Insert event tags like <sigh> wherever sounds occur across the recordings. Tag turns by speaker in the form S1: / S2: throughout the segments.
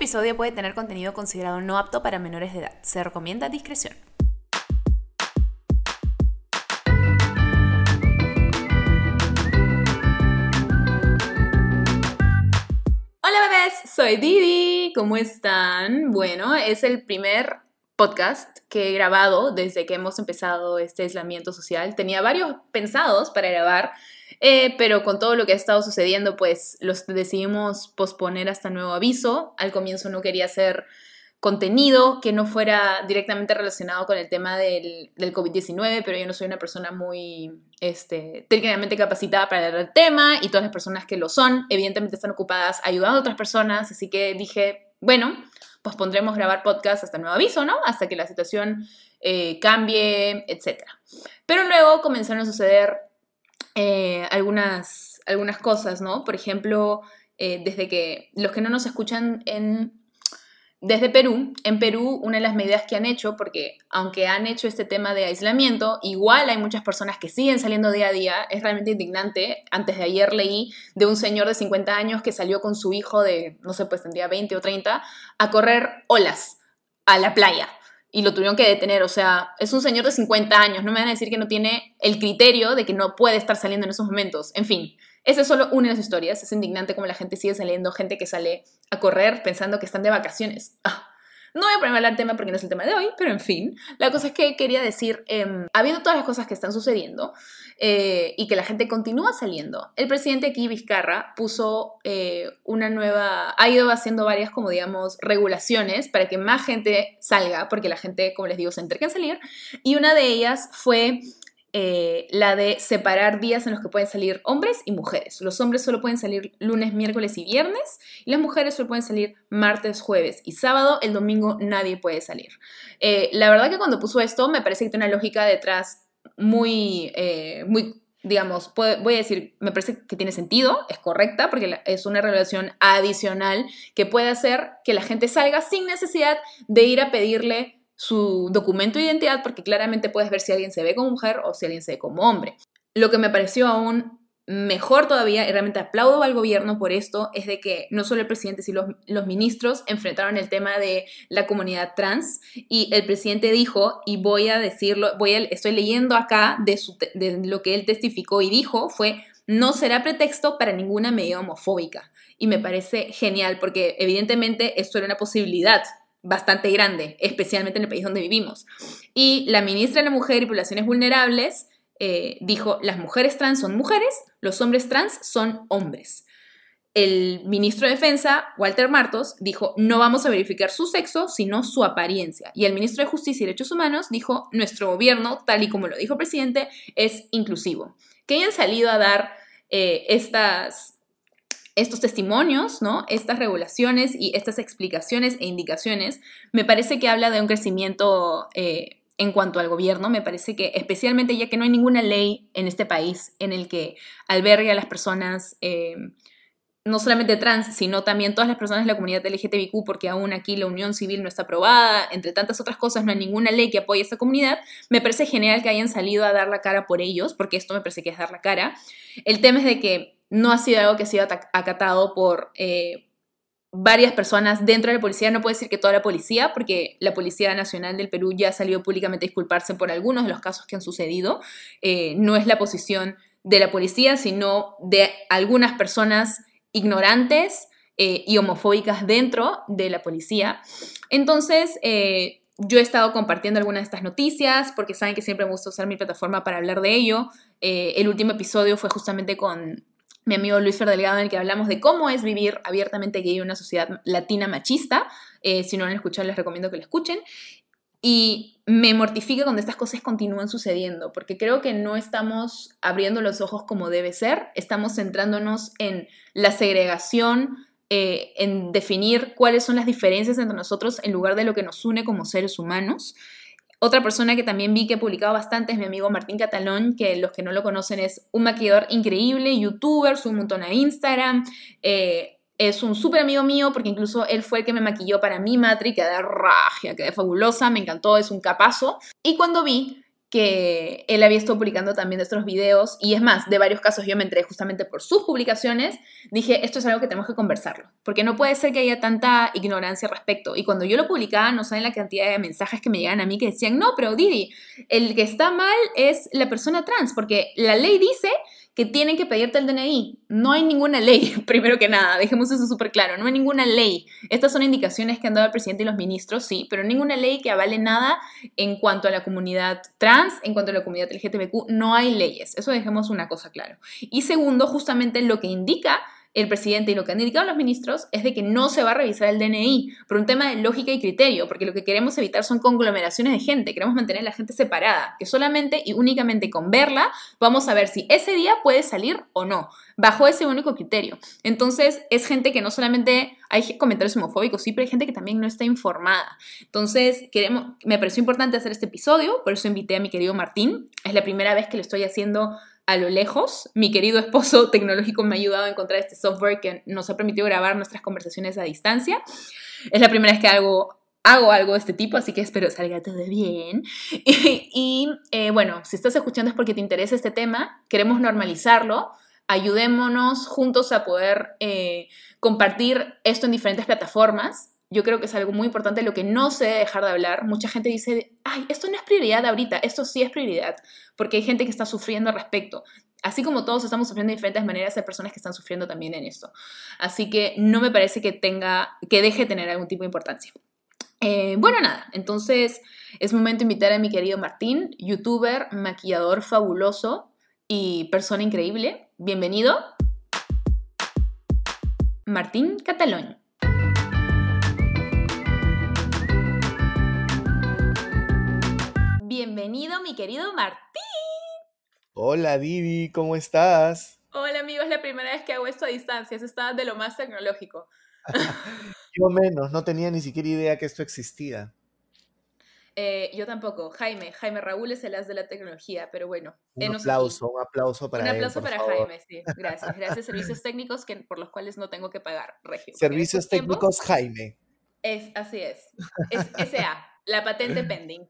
S1: episodio puede tener contenido considerado no apto para menores de edad. Se recomienda discreción. Hola bebés, soy Didi. ¿Cómo están? Bueno, es el primer podcast que he grabado desde que hemos empezado este aislamiento social. Tenía varios pensados para grabar, eh, pero con todo lo que ha estado sucediendo, pues los decidimos posponer hasta nuevo aviso. Al comienzo no quería hacer contenido que no fuera directamente relacionado con el tema del, del COVID-19, pero yo no soy una persona muy este, técnicamente capacitada para el tema y todas las personas que lo son, evidentemente están ocupadas ayudando a otras personas, así que dije, bueno, pues pondremos grabar podcast hasta nuevo aviso, ¿no? Hasta que la situación eh, cambie, etc. Pero luego comenzaron a suceder eh, algunas, algunas cosas, ¿no? Por ejemplo, eh, desde que los que no nos escuchan en desde Perú, en Perú, una de las medidas que han hecho, porque aunque han hecho este tema de aislamiento, igual hay muchas personas que siguen saliendo día a día, es realmente indignante. Antes de ayer leí de un señor de 50 años que salió con su hijo de, no sé, pues tendría 20 o 30, a correr olas a la playa y lo tuvieron que detener. O sea, es un señor de 50 años, no me van a decir que no tiene el criterio de que no puede estar saliendo en esos momentos. En fin, esa es solo una de las historias. Es indignante como la gente sigue saliendo, gente que sale a correr pensando que están de vacaciones. Ah, no voy a ponerme a hablar tema porque no es el tema de hoy, pero en fin, la cosa es que quería decir, eh, habiendo todas las cosas que están sucediendo eh, y que la gente continúa saliendo, el presidente aquí, Vizcarra, puso eh, una nueva, ha ido haciendo varias, como digamos, regulaciones para que más gente salga, porque la gente, como les digo, se entrega en salir, y una de ellas fue eh, la de separar días en los que pueden salir hombres y mujeres. Los hombres solo pueden salir lunes, miércoles y viernes y las mujeres solo pueden salir martes, jueves y sábado. El domingo nadie puede salir. Eh, la verdad que cuando puso esto me parece que tiene una lógica detrás muy, eh, muy digamos, voy a decir, me parece que tiene sentido, es correcta, porque es una relación adicional que puede hacer que la gente salga sin necesidad de ir a pedirle su documento de identidad porque claramente puedes ver si alguien se ve como mujer o si alguien se ve como hombre. Lo que me pareció aún mejor todavía, y realmente aplaudo al gobierno por esto, es de que no solo el presidente, sino los, ministros enfrentaron el tema de la comunidad trans y el presidente dijo, y voy a decirlo, voy estoy leyendo acá de, de lo que él testificó y dijo, fue, no será pretexto para ninguna medida homofóbica. Y me parece genial porque evidentemente esto era una posibilidad bastante grande, especialmente en el país donde vivimos. Y la ministra de la Mujer y Poblaciones Vulnerables eh, dijo, las mujeres trans son mujeres, los hombres trans son hombres. El ministro de Defensa, Walter Martos, dijo, no vamos a verificar su sexo, sino su apariencia. Y el ministro de Justicia y Derechos Humanos dijo, nuestro gobierno, tal y como lo dijo el presidente, es inclusivo. Que hayan salido a dar eh, estas estos testimonios, ¿no? Estas regulaciones y estas explicaciones e indicaciones, me parece que habla de un crecimiento eh, en cuanto al gobierno. Me parece que, especialmente ya que no hay ninguna ley en este país en el que albergue a las personas, eh, no solamente trans, sino también todas las personas de la comunidad LGTBIQ, porque aún aquí la unión civil no está aprobada, entre tantas otras cosas, no hay ninguna ley que apoye a esta comunidad. Me parece genial que hayan salido a dar la cara por ellos, porque esto me parece que es dar la cara. El tema es de que no ha sido algo que ha sido acatado por eh, varias personas dentro de la policía. No puedo decir que toda la policía, porque la Policía Nacional del Perú ya ha salido públicamente a disculparse por algunos de los casos que han sucedido. Eh, no es la posición de la policía, sino de algunas personas ignorantes eh, y homofóbicas dentro de la policía. Entonces, yo he estado compartiendo algunas de estas noticias porque saben que siempre me gusta usar mi plataforma para hablar de ello. el último episodio fue justamente con mi amigo Luis Ferdelgado, en el que hablamos de cómo es vivir abiertamente gay en una sociedad latina machista. Eh, si no han escuchado, les recomiendo que lo escuchen. Y me mortifica cuando estas cosas continúan sucediendo, porque creo que no estamos abriendo los ojos como debe ser, estamos centrándonos en la segregación, eh, en definir cuáles son las diferencias entre nosotros en lugar de lo que nos une como seres humanos. Otra persona que también vi que ha publicado bastante es mi amigo Martín Catalón, que los que no lo conocen es un maquillador increíble, youtuber, sube un montón a Instagram. Eh, es un súper amigo mío porque incluso él fue el que me maquilló para mi matri, quedé ragia, quedé fabulosa, me encantó, es un capazo. Y cuando vi que él había estado publicando también de estos videos y es más, de varios casos yo me enteré justamente por sus publicaciones, dije, esto es algo que tenemos que conversarlo, porque no puede ser que haya tanta ignorancia al respecto. Y cuando yo lo publicaba, no saben la cantidad de mensajes que me llegan a mí que decían, no, pero Didi, el que está mal es la persona trans, porque la ley dice que tienen que pedirte el DNI. No hay ninguna ley, <laughs> primero que nada, dejemos eso súper claro, no hay ninguna ley. Estas son indicaciones que han dado el presidente y los ministros, sí, pero ninguna ley que avale nada en cuanto a la comunidad trans, en cuanto a la comunidad LGTBQ, no hay leyes. Eso dejemos una cosa claro. Y segundo, justamente lo que indica el presidente y lo que han indicado los ministros es de que no se va a revisar el DNI por un tema de lógica y criterio, porque lo que queremos evitar son conglomeraciones de gente, queremos mantener la gente separada, que solamente y únicamente con verla vamos a ver si ese día puede salir o no, bajo ese único criterio. Entonces es gente que no solamente hay comentarios homofóbicos, sí, pero hay gente que también no está informada. Entonces queremos, me pareció importante hacer este episodio, por eso invité a mi querido Martín, es la primera vez que lo estoy haciendo a lo lejos. Mi querido esposo <laughs> tecnológico me ha ayudado a encontrar este software que nos ha permitido grabar nuestras conversaciones a distancia. Es la primera vez que hago, hago algo de este tipo, así que espero salga todo bien. <laughs> Y, eh, bueno, si estás escuchando es porque te interesa este tema, queremos normalizarlo. Ayudémonos juntos a poder eh, compartir esto en diferentes plataformas yo creo que es algo muy importante lo que no se debe dejar de hablar. Mucha gente dice, ay, esto no es prioridad ahorita, esto sí es prioridad, porque hay gente que está sufriendo al respecto. Así como todos estamos sufriendo de diferentes maneras, hay personas que están sufriendo también en esto. Así que no me parece que tenga, que deje de tener algún tipo de importancia. Eh, bueno, nada, entonces es momento de invitar a mi querido Martín, youtuber, maquillador fabuloso y persona increíble. Bienvenido. Martín Catalón. Bienvenido, mi querido Martín.
S2: Hola, Didi, ¿cómo estás?
S1: Hola, amigos, es la primera vez que hago esto a distancia. Eso está de lo más tecnológico. <laughs>
S2: yo menos, no tenía ni siquiera idea que esto existía.
S1: Eh, yo tampoco. Jaime, Jaime Raúl es el as de la tecnología, pero bueno.
S2: Un aplauso, un aplauso para
S1: Un aplauso para Jaime, sí. Gracias. Gracias, servicios técnicos que, por los cuales no tengo que pagar,
S2: Regio. Servicios técnicos Jaime.
S1: Es, así es. Es SA, la patente <laughs> pending.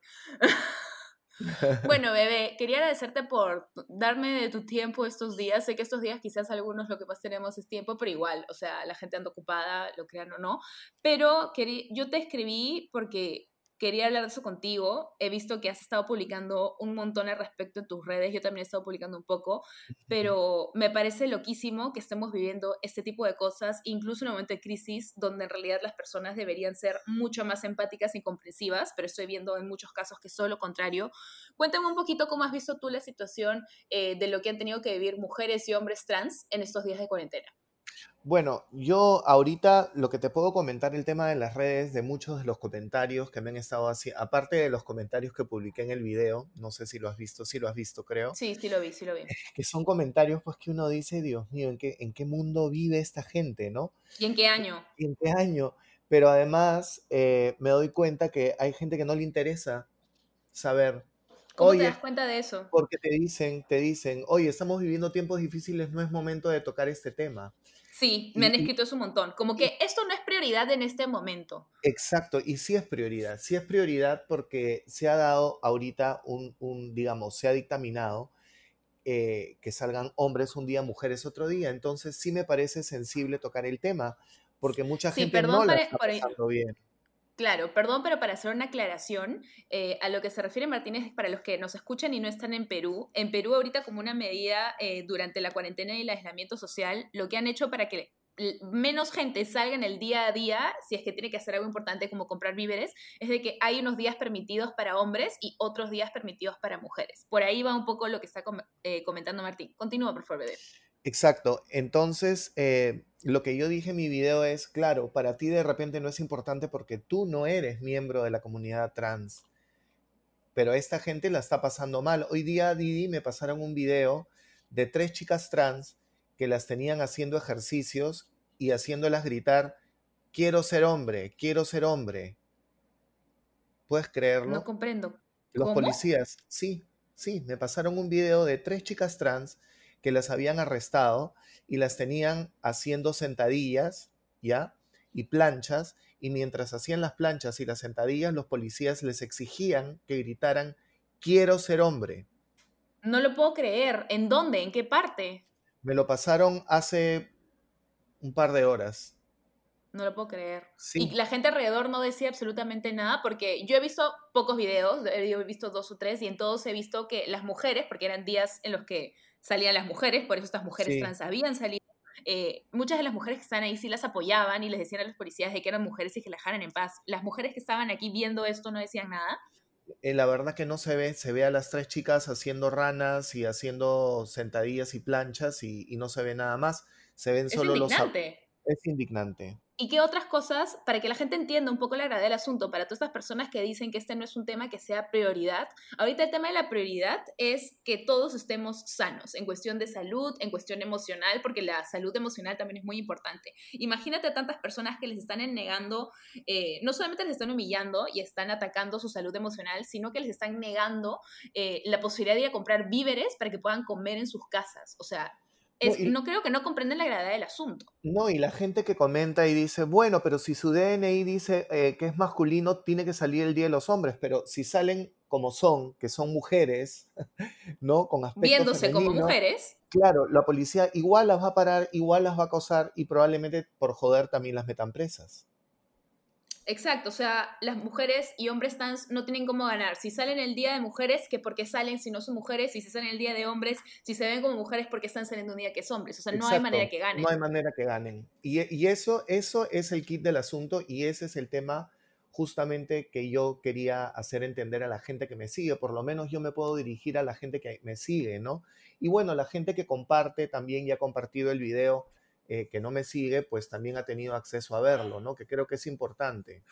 S1: <laughs> Bueno, bebé, quería agradecerte por darme de tu tiempo estos días. Sé que estos días quizás algunos lo que más tenemos es tiempo, pero igual, o sea, la gente anda ocupada, lo crean o no. Pero yo te escribí porque quería hablar de eso contigo. He visto que has estado publicando un montón al respecto en tus redes, yo también he estado publicando un poco, <laughs> pero me parece loquísimo que estemos viviendo este tipo de cosas, incluso en un momento de crisis donde en realidad las personas deberían ser mucho más empáticas y comprensivas, pero estoy viendo en muchos casos que es todo lo contrario. Cuéntame un poquito cómo has visto tú la situación eh, de lo que han tenido que vivir mujeres y hombres trans en estos días de cuarentena.
S2: Bueno, yo ahorita lo que te puedo comentar el tema de las redes, de muchos de los comentarios que me han estado haciendo, aparte de los comentarios que publiqué en el video, no sé si lo has visto, sí lo has visto, creo.
S1: Sí, sí lo vi, sí lo vi.
S2: Que son comentarios pues que uno dice, Dios mío, ¿en qué, en qué mundo vive esta gente, no?
S1: ¿Y en qué año?
S2: ¿Y en qué año? Pero además eh, me doy cuenta que hay gente que no le interesa saber
S1: ¿Cómo te das cuenta de eso?
S2: Porque te dicen, te dicen, oye, estamos viviendo tiempos difíciles, no es momento de tocar este tema.
S1: Sí, me han escrito eso un montón. Como que esto no es prioridad en este momento.
S2: Exacto, y sí es prioridad. Sí es prioridad porque se ha dado ahorita un, un digamos, se ha dictaminado eh, que salgan hombres un día, mujeres otro día. Entonces sí me parece sensible tocar el tema porque mucha gente no la está pasando bien.
S1: Claro, perdón, pero para hacer una aclaración, eh, a lo que se refiere Martínez, para los que nos escuchan y no están en Perú, en Perú ahorita como una medida eh, durante la cuarentena y el aislamiento social, lo que han hecho para que menos gente salga en el día a día, si es que tiene que hacer algo importante como comprar víveres, es de que hay unos días permitidos para hombres y otros días permitidos para mujeres. Por ahí va un poco lo que está eh, comentando Martín. Continúa, por favor, bebé.
S2: Exacto. Entonces, lo que yo dije en mi video es, claro, para ti de repente no es importante porque tú no eres miembro de la comunidad trans, pero esta gente la está pasando mal. Hoy día, Didi, me pasaron un video de tres chicas trans que las tenían haciendo ejercicios y haciéndolas gritar, quiero ser hombre, quiero ser hombre. ¿Puedes creerlo?
S1: No comprendo.
S2: Los policías, sí, sí, me pasaron un video de tres chicas trans que las habían arrestado y las tenían haciendo sentadillas, ¿ya? Y planchas, y mientras hacían las planchas y las sentadillas, los policías les exigían que gritaran, quiero ser hombre.
S1: No lo puedo creer. ¿En dónde? ¿En qué parte?
S2: Me lo pasaron hace un par de horas.
S1: No lo puedo creer. Y la gente alrededor no decía absolutamente nada porque yo he visto pocos videos, he visto dos o tres y en todos he visto que las mujeres, porque eran días en los que salían las mujeres, por eso estas mujeres trans habían salido, eh, muchas de las mujeres que están ahí sí las apoyaban y les decían a los policías de que eran mujeres y que las dejaran en paz. Las mujeres que estaban aquí viendo esto no decían nada.
S2: Eh, la verdad que no se ve, se ve a las tres chicas haciendo ranas y haciendo sentadillas y planchas y, y no se ve nada más. Se ven solo los... Es indignante.
S1: ¿Y qué otras cosas, para que la gente entienda un poco la gravedad del asunto, para todas estas personas que dicen que este no es un tema que sea prioridad? Ahorita el tema de la prioridad es que todos estemos sanos en cuestión de salud, en cuestión emocional, porque la salud emocional también es muy importante. Imagínate a tantas personas que les están negando, eh, no solamente les están humillando y están atacando su salud emocional, sino que les están negando eh, la posibilidad de ir a comprar víveres para que puedan comer en sus casas. O sea, no, creo que no comprenden la gravedad del asunto.
S2: No, y la gente que comenta y dice, bueno, pero si su DNI dice eh, que es masculino, tiene que salir el Día de los Hombres, pero si salen como son, que son mujeres, <laughs> ¿no? Con aspecto
S1: Viéndose como mujeres.
S2: Claro, la policía igual las va a parar, igual las va a acosar y probablemente por joder también las metan presas.
S1: Exacto, o sea, las mujeres y hombres trans no tienen cómo ganar. Si salen el día de mujeres, que porque salen si no son mujeres, si se salen el día de hombres, si se ven como mujeres, porque están saliendo un día que es hombres. O sea, no hay manera que ganen.
S2: No hay manera que ganen. Y, eso, eso es el kit del asunto y ese es el tema justamente que yo quería hacer entender a la gente que me sigue. Por lo menos yo me puedo dirigir a la gente que me sigue, ¿no? Y bueno, la gente que comparte también ya ha compartido el video eh, que no me sigue, pues también ha tenido acceso a verlo, ¿no? Que creo que es importante.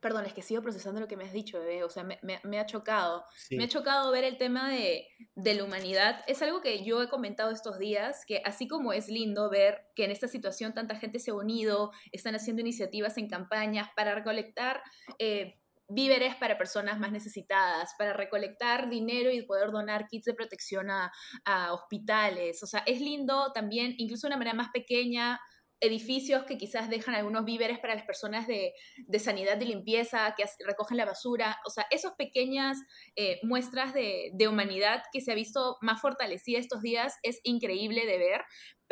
S1: Perdón, es que sigo procesando lo que me has dicho, bebé. O sea, me, ha chocado. Me ha chocado ver el tema de, de, la humanidad. Es algo que yo he comentado estos días, que así como es lindo ver que en esta situación tanta gente se ha unido, están haciendo iniciativas en campañas para recolectar eh, víveres para personas más necesitadas, para recolectar dinero y poder donar kits de protección a, hospitales. O sea, es lindo también, incluso de una manera más pequeña, edificios que quizás dejan algunos víveres para las personas de, sanidad y limpieza, que recogen la basura, o sea, esas pequeñas eh, muestras de, de, humanidad que se ha visto más fortalecida estos días es increíble de ver,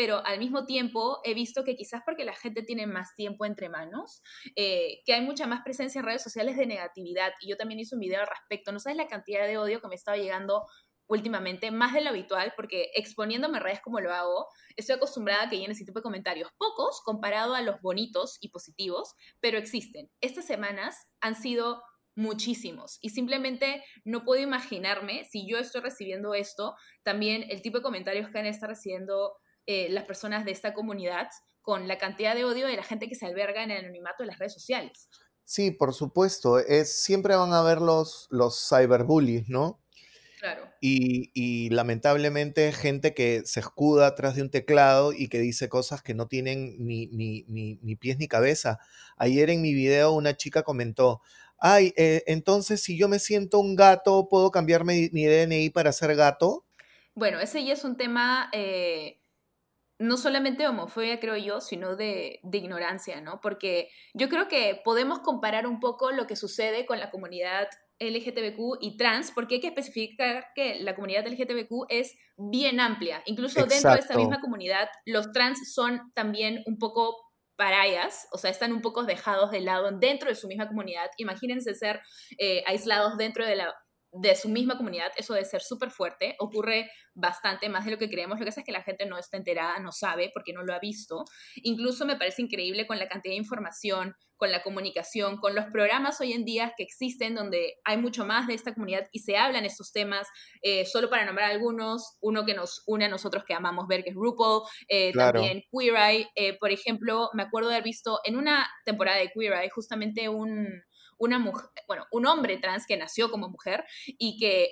S1: pero al mismo tiempo he visto que quizás porque la gente tiene más tiempo entre manos, eh, que hay mucha más presencia en redes sociales de negatividad. Y yo también hice un video al respecto. No sabes la cantidad de odio que me estaba llegando últimamente, más de lo habitual, porque exponiéndome en redes como lo hago, estoy acostumbrada a que lleguen ese tipo de comentarios. Pocos comparado a los bonitos y positivos, pero existen. Estas semanas han sido muchísimos y simplemente no puedo imaginarme si yo estoy recibiendo esto, también el tipo de comentarios que han estado recibiendo eh, las personas de esta comunidad con la cantidad de odio de la gente que se alberga en el anonimato de las redes sociales.
S2: Sí, por supuesto. Es, siempre van a haber los, los cyberbullies, ¿no?
S1: Claro.
S2: Y, lamentablemente gente que se escuda atrás de un teclado y que dice cosas que no tienen ni, ni, pies ni cabeza. Ayer en mi video una chica comentó, ay, eh, entonces si yo me siento un gato, ¿puedo cambiar mi, DNI para ser gato?
S1: Bueno, ese ya es un tema eh, no solamente de homofobia, creo yo, sino de, ignorancia, ¿no? Porque yo creo que podemos comparar un poco lo que sucede con la comunidad LGTBQ y trans, porque hay que especificar que la comunidad LGTBQ es bien amplia. Incluso dentro de esta misma comunidad, los trans son también un poco parayas, o sea, están un poco dejados de lado dentro de su misma comunidad. Imagínense ser eh, aislados dentro de la de su misma comunidad, eso de ser súper fuerte, ocurre bastante más de lo que creemos, lo que pasa es que la gente no está enterada, no sabe porque no lo ha visto. Incluso me parece increíble con la cantidad de información, con la comunicación, con los programas hoy en día que existen donde hay mucho más de esta comunidad y se hablan estos temas, eh, solo para nombrar algunos, uno que nos une a nosotros que amamos ver, que es RuPaul, eh, también Queer Eye, eh, por ejemplo, me acuerdo de haber visto en una temporada de Queer Eye justamente un una mujer, bueno, un hombre trans que nació como mujer y que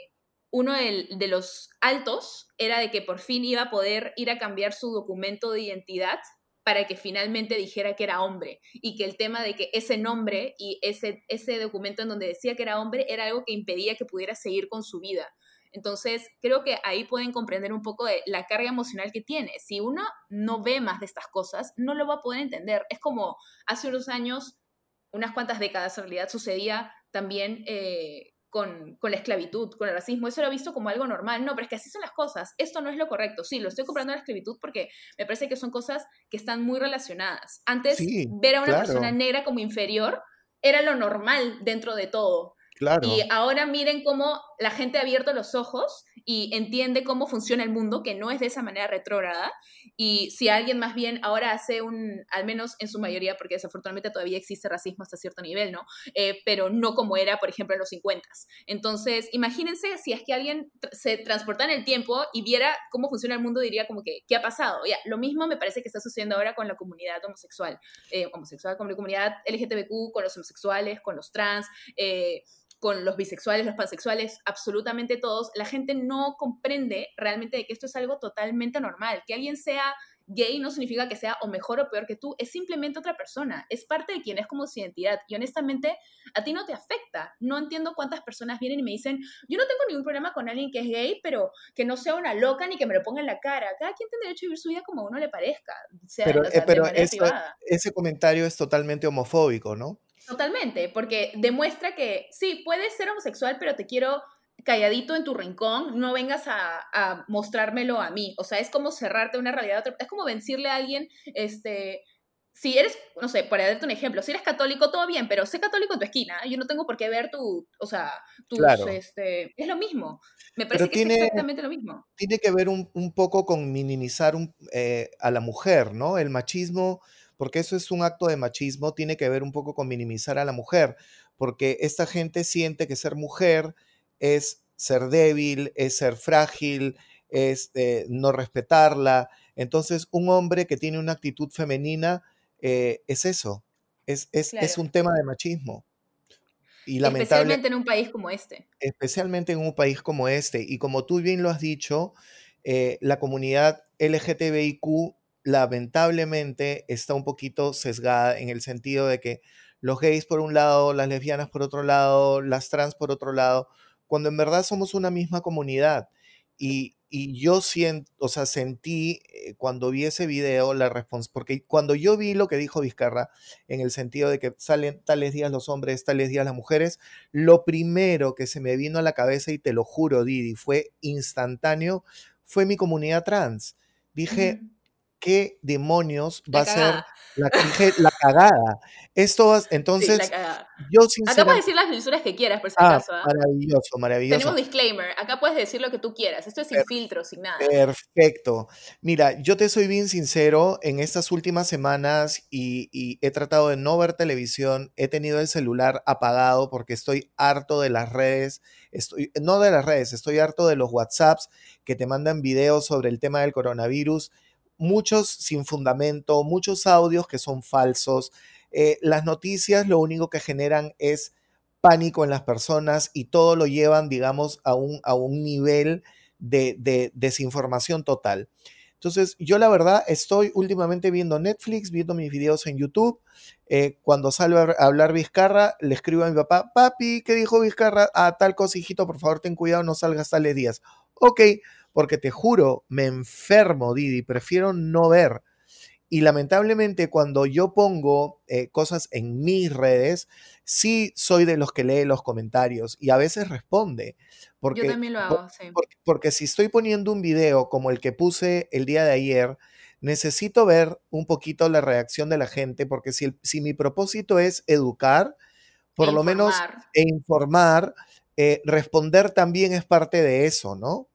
S1: uno de, los altos era de que por fin iba a poder ir a cambiar su documento de identidad para que finalmente dijera que era hombre y que el tema de que ese nombre y ese, ese documento en donde decía que era hombre era algo que impedía que pudiera seguir con su vida. Entonces, creo que ahí pueden comprender un poco de la carga emocional que tiene. Si uno no ve más de estas cosas, no lo va a poder entender. Es como hace unos años unas cuantas décadas en realidad sucedía también eh, con, con, la esclavitud, con el racismo, eso era visto como algo normal. No, pero es que así son las cosas. Esto no es lo correcto. Sí, lo estoy comprando la esclavitud porque me parece que son cosas que están muy relacionadas. Antes, ver a una persona negra como inferior era lo normal dentro de todo. Y ahora miren cómo la gente ha abierto los ojos y entiende cómo funciona el mundo, que no es de esa manera retrógrada. Y si alguien más bien ahora hace un, al menos en su mayoría, porque desafortunadamente todavía existe racismo hasta cierto nivel, ¿no? Eh, pero no como era, por ejemplo, en los 50. Entonces, imagínense si es que alguien se transporta en el tiempo y viera cómo funciona el mundo, diría como que, ¿qué ha pasado? Ya, lo mismo me parece que está sucediendo ahora con la comunidad homosexual, eh, homosexual, con la comunidad LGTBQ, con los homosexuales, con los trans. Eh, con los bisexuales, los pansexuales, absolutamente todos, la gente no comprende realmente de que esto es algo totalmente normal. Que alguien sea gay no significa que sea o mejor o peor que tú, es simplemente otra persona, es parte de quien es como su identidad y honestamente a ti no te afecta. No entiendo cuántas personas vienen y me dicen, yo no tengo ningún problema con alguien que es gay, pero que no sea una loca ni que me lo ponga en la cara. Cada quien tiene derecho a vivir su vida como a uno le parezca.
S2: pero, eh, ese comentario es totalmente homofóbico, ¿no?
S1: Totalmente, porque demuestra que sí, puedes ser homosexual, pero te quiero calladito en tu rincón, no vengas a, mostrármelo a mí. O sea, es como cerrarte una realidad, es como vencirle a alguien, este, si eres, no sé, para darte un ejemplo, si eres católico, todo bien, pero sé católico en tu esquina, yo no tengo por qué ver tu, o sea, tus, este, es lo mismo. Me parece que es exactamente lo mismo.
S2: Tiene que ver un, poco con minimizar eh, a la mujer, ¿no? El machismo porque eso es un acto de machismo, tiene que ver un poco con minimizar a la mujer, porque esta gente siente que ser mujer es ser débil, es ser frágil, es eh, no respetarla. Entonces, un hombre que tiene una actitud femenina eh, es eso, es, es, un tema de machismo.
S1: Y especialmente en un país como este.
S2: Especialmente en un país como este. Y como tú bien lo has dicho, eh, la comunidad LGTBIQ lamentablemente está un poquito sesgada en el sentido de que los gays por un lado, las lesbianas por otro lado, las trans por otro lado, cuando en verdad somos una misma comunidad. Y, yo siento, o sea, sentí eh, cuando vi ese video la respuesta, porque cuando yo vi lo que dijo Vizcarra, en el sentido de que salen tales días los hombres, tales días las mujeres, lo primero que se me vino a la cabeza, y te lo juro, Didi, fue instantáneo, fue mi comunidad trans. Dije, qué demonios va a ser la, <laughs> la, cagada. Esto va, entonces, yo sinceramente...
S1: Acá puedes decir las lisuras que quieras, por si ah, acaso. ¿ah?
S2: Maravilloso, maravilloso.
S1: Tenemos disclaimer, acá puedes decir lo que tú quieras, esto es sin filtro, sin nada.
S2: Perfecto. Mira, yo te soy bien sincero, en estas últimas semanas y, y he tratado de no ver televisión, he tenido el celular apagado porque estoy harto de las redes, estoy, no de las redes, estoy harto de los WhatsApps que te mandan videos sobre el tema del coronavirus muchos sin fundamento, muchos audios que son falsos. Eh, las noticias lo único que generan es pánico en las personas y todo lo llevan, digamos, a un, a un nivel de, desinformación total. Entonces, yo la verdad estoy últimamente viendo Netflix, viendo mis videos en YouTube. Eh, cuando salgo a hablar Vizcarra, le escribo a mi papá, papi, ¿qué dijo Vizcarra? Ah, tal cosa, hijito, por favor, ten cuidado, no salgas tales días. Ok, porque te juro, me enfermo, Didi, prefiero no ver. Y lamentablemente cuando yo pongo eh, cosas en mis redes, sí soy de los que lee los comentarios y a veces responde. Porque,
S1: yo también lo hago, sí.
S2: Porque, si estoy poniendo un video como el que puse el día de ayer, necesito ver un poquito la reacción de la gente, porque si, si mi propósito es educar, por lo menos e informar, eh, responder también es parte de eso, ¿no?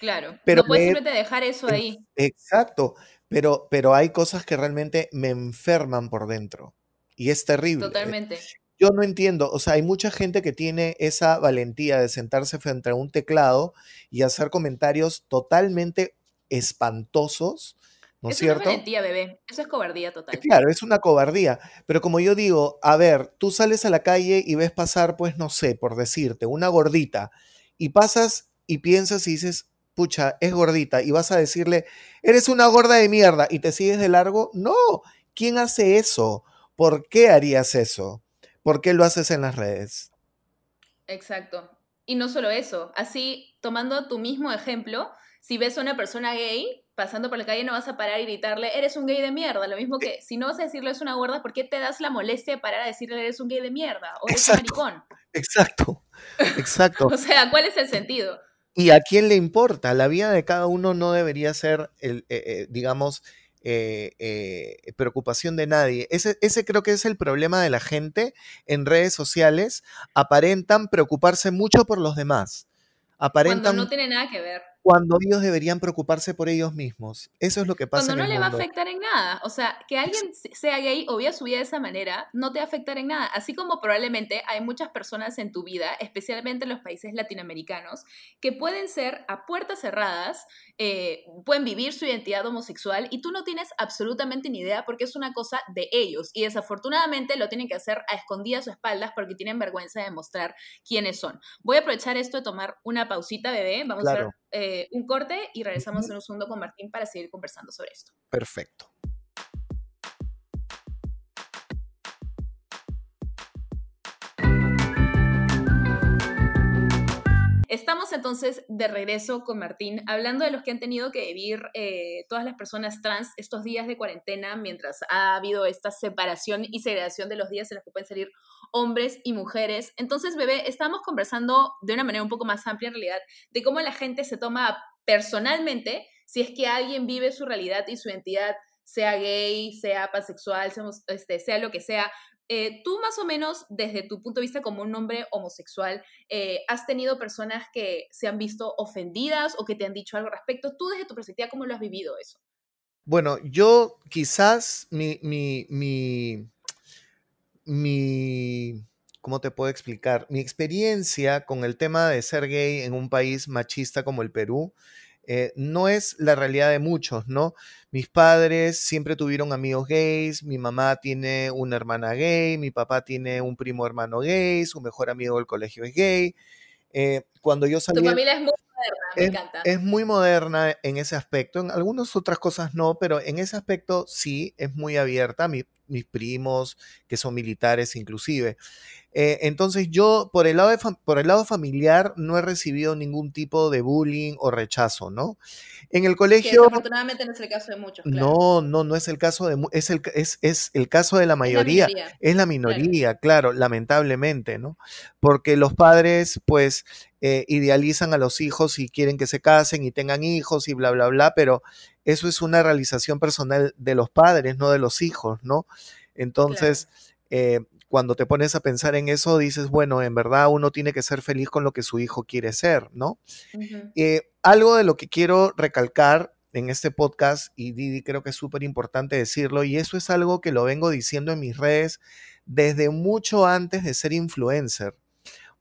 S1: Claro, pero no puedes simplemente dejar eso ahí.
S2: Exacto, pero, pero hay cosas que realmente me enferman por dentro y es terrible.
S1: Totalmente.
S2: Yo no entiendo, o sea, hay mucha gente que tiene esa valentía de sentarse frente a un teclado y hacer comentarios totalmente espantosos, ¿no es cierto?
S1: Eso es valentía, bebé. Eso es cobardía total.
S2: Claro, es una cobardía. Pero como yo digo, a ver, tú sales a la calle y ves pasar, pues no sé, por decirte, una gordita, y pasas y piensas y dices, pucha, es gordita y vas a decirle, eres una gorda de mierda y te sigues de largo, no, ¿quién hace eso? ¿Por qué harías eso? ¿Por qué lo haces en las redes?
S1: Exacto. Y no solo eso, así tomando tu mismo ejemplo, si ves a una persona gay pasando por la calle no vas a parar y gritarle, eres un gay de mierda. Lo mismo que si no vas a decirle es una gorda, ¿por qué te das la molestia de parar a decirle eres un gay de mierda o eres un maricón?
S2: Exacto, exacto. <laughs>
S1: o sea, ¿cuál es el sentido?
S2: ¿Y a quién le importa? La vida de cada uno no debería ser, el, eh, eh, digamos, eh, preocupación de nadie. Ese, ese creo que es el problema de la gente en redes sociales. Aparentan preocuparse mucho por los demás. Aparentan,
S1: Cuando no tiene nada que ver
S2: cuando ellos deberían preocuparse por ellos mismos. Eso es lo que pasa.
S1: Cuando
S2: no
S1: le
S2: va
S1: a afectar en nada. O sea, que alguien sea gay o viva su vida de esa manera, no te va a afectar en nada. Así como probablemente hay muchas personas en tu vida, especialmente en los países latinoamericanos, que pueden ser a puertas cerradas, eh, pueden vivir su identidad homosexual y tú no tienes absolutamente ni idea porque es una cosa de ellos. Y desafortunadamente lo tienen que hacer a escondidas o espaldas porque tienen vergüenza de mostrar quiénes son. Voy a aprovechar esto de tomar una pausita, bebé. Vamos a ver eh, un corte y regresamos en un segundo con Martín para seguir conversando sobre esto.
S2: Perfecto.
S1: Estamos entonces de regreso con Martín, hablando de los que han tenido que vivir eh, todas las personas trans estos días de cuarentena, mientras ha habido esta separación y segregación de los días en los que pueden salir hombres y mujeres. Entonces, bebé, estamos conversando de una manera un poco más amplia en realidad de cómo la gente se toma personalmente si es que alguien vive su realidad y su identidad, sea gay, sea pansexual, sea, este, sea lo que sea, eh, tú más o menos, desde tu punto de vista como un hombre homosexual, eh, ¿has tenido personas que se han visto ofendidas o que te han dicho algo al respecto? Tú desde tu perspectiva, ¿cómo lo has vivido eso?
S2: Bueno, yo quizás mi, mi, mi, ¿cómo te puedo explicar? Mi experiencia con el tema de ser gay en un país machista como el Perú eh, no es la realidad de muchos, ¿no? Mis padres siempre tuvieron amigos gays, mi mamá tiene una hermana gay, mi papá tiene un primo hermano gay, su mejor amigo del colegio es gay. Eh, cuando yo salí...
S1: Tu familia es muy moderna, me encanta.
S2: Es muy moderna en ese aspecto, en algunas otras cosas no, pero en ese aspecto sí, es muy abierta, mis primos que son militares inclusive. Eh, entonces yo, por el, lado por el lado familiar, no he recibido ningún tipo de bullying o rechazo, ¿no? En el colegio...
S1: desafortunadamente no es el caso de muchos.
S2: No, no, no es el caso de... Es el, es, es el caso de la mayoría. Es la minoría, claro. lamentablemente, ¿no? Porque los padres, pues, eh, idealizan a los hijos y quieren que se casen y tengan hijos y bla, bla, bla, pero eso es una realización personal de los padres, no de los hijos, ¿no? Entonces, eh, cuando te pones a pensar en eso, dices, bueno, en verdad uno tiene que ser feliz con lo que su hijo quiere ser, ¿no? Eh, algo de lo que quiero recalcar en este podcast, y Didi creo que es súper importante decirlo, y eso es algo que lo vengo diciendo en mis redes desde mucho antes de ser influencer,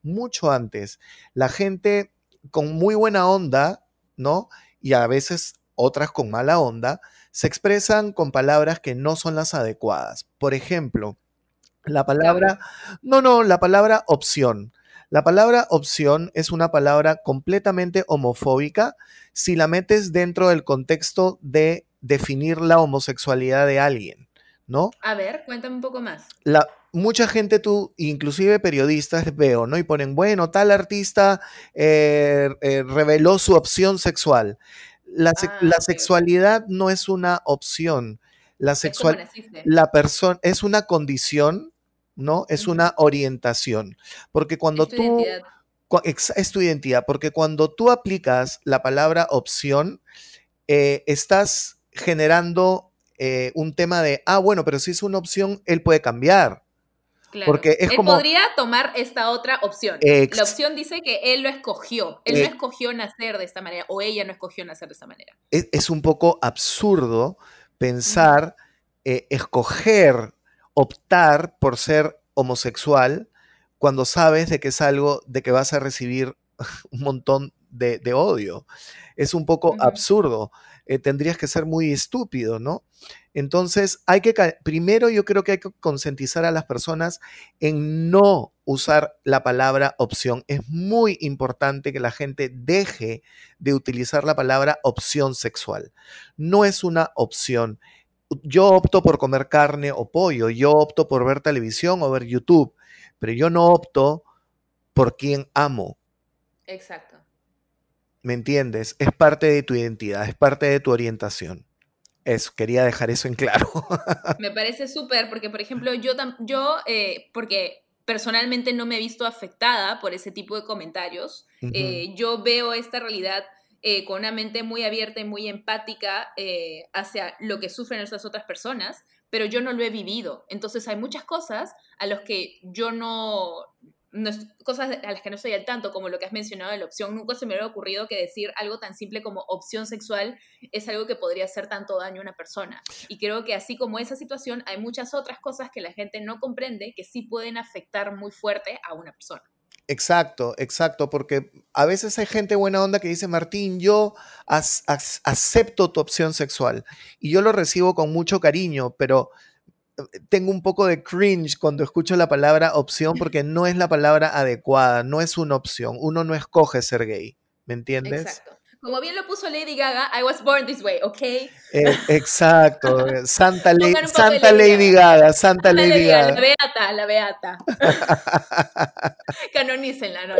S2: mucho antes. La gente con muy buena onda, ¿no? Y a veces otras con mala onda, se expresan con palabras que no son las adecuadas. Por ejemplo, la palabra, no, no, la palabra opción. La palabra opción es una palabra completamente homofóbica si la metes dentro del contexto de definir la homosexualidad de alguien, ¿no?
S1: A ver, cuéntame un poco más.
S2: La, mucha gente, tú, inclusive periodistas, veo, ¿no? Y ponen, bueno, tal artista eh, eh, reveló su opción sexual. La, ah, sexualidad no es una opción. La sexual, la persona es una condición ¿no? Es una orientación. Porque cuando
S1: es
S2: tu tú...
S1: Identidad.
S2: Es tu identidad, porque cuando tú aplicas la palabra opción, eh, estás generando eh, un tema de, ah, bueno, pero si es una opción, él puede cambiar.
S1: Claro. Porque es él podría tomar esta otra opción. La opción dice que él lo escogió. Él no eh escogió nacer de esta manera o ella no escogió nacer de esta manera.
S2: Es, un poco absurdo pensar, escoger optar por ser homosexual cuando sabes de que es algo de que vas a recibir <laughs> un montón de, odio. Es un poco absurdo. Eh, tendrías que ser muy estúpido, ¿no? Entonces, hay que, primero yo creo que hay que concientizar a las personas en no usar la palabra opción. Es muy importante que la gente deje de utilizar la palabra opción sexual. No es una opción, yo opto por comer carne o pollo, yo opto por ver televisión o ver YouTube, pero yo no opto por quien amo.
S1: Exacto.
S2: ¿Me entiendes? Es parte de tu identidad, es parte de tu orientación. Eso, quería dejar eso en claro. <laughs>
S1: Me parece súper, porque por ejemplo, yo, yo eh, porque personalmente no me he visto afectada por ese tipo de comentarios. Eh, yo veo esta realidad eh, con una mente muy abierta y muy empática eh, hacia lo que sufren esas otras personas, pero yo no lo he vivido. Entonces hay muchas cosas a las que yo no, cosas a las que no estoy al tanto, como lo que has mencionado de la opción, nunca se me hubiera ocurrido que decir algo tan simple como opción sexual es algo que podría hacer tanto daño a una persona. Y creo que así como esa situación, hay muchas otras cosas que la gente no comprende que sí pueden afectar muy fuerte a una persona.
S2: Exacto, exacto, porque a veces hay gente buena onda que dice, Martín, yo acepto tu opción sexual y yo lo recibo con mucho cariño, pero tengo un poco de cringe cuando escucho la palabra opción <laughs> porque no es la palabra adecuada, no es una opción, uno no escoge ser gay, ¿me entiendes?
S1: Exacto. Como bien lo puso Lady Gaga, I was born this way, ¿ok?
S2: Eh, exacto, <laughs> Santa, Santa Lady, Gaga. Santa Lady Gaga.
S1: La beata, la beata. <laughs> Canonícenla, ¿no?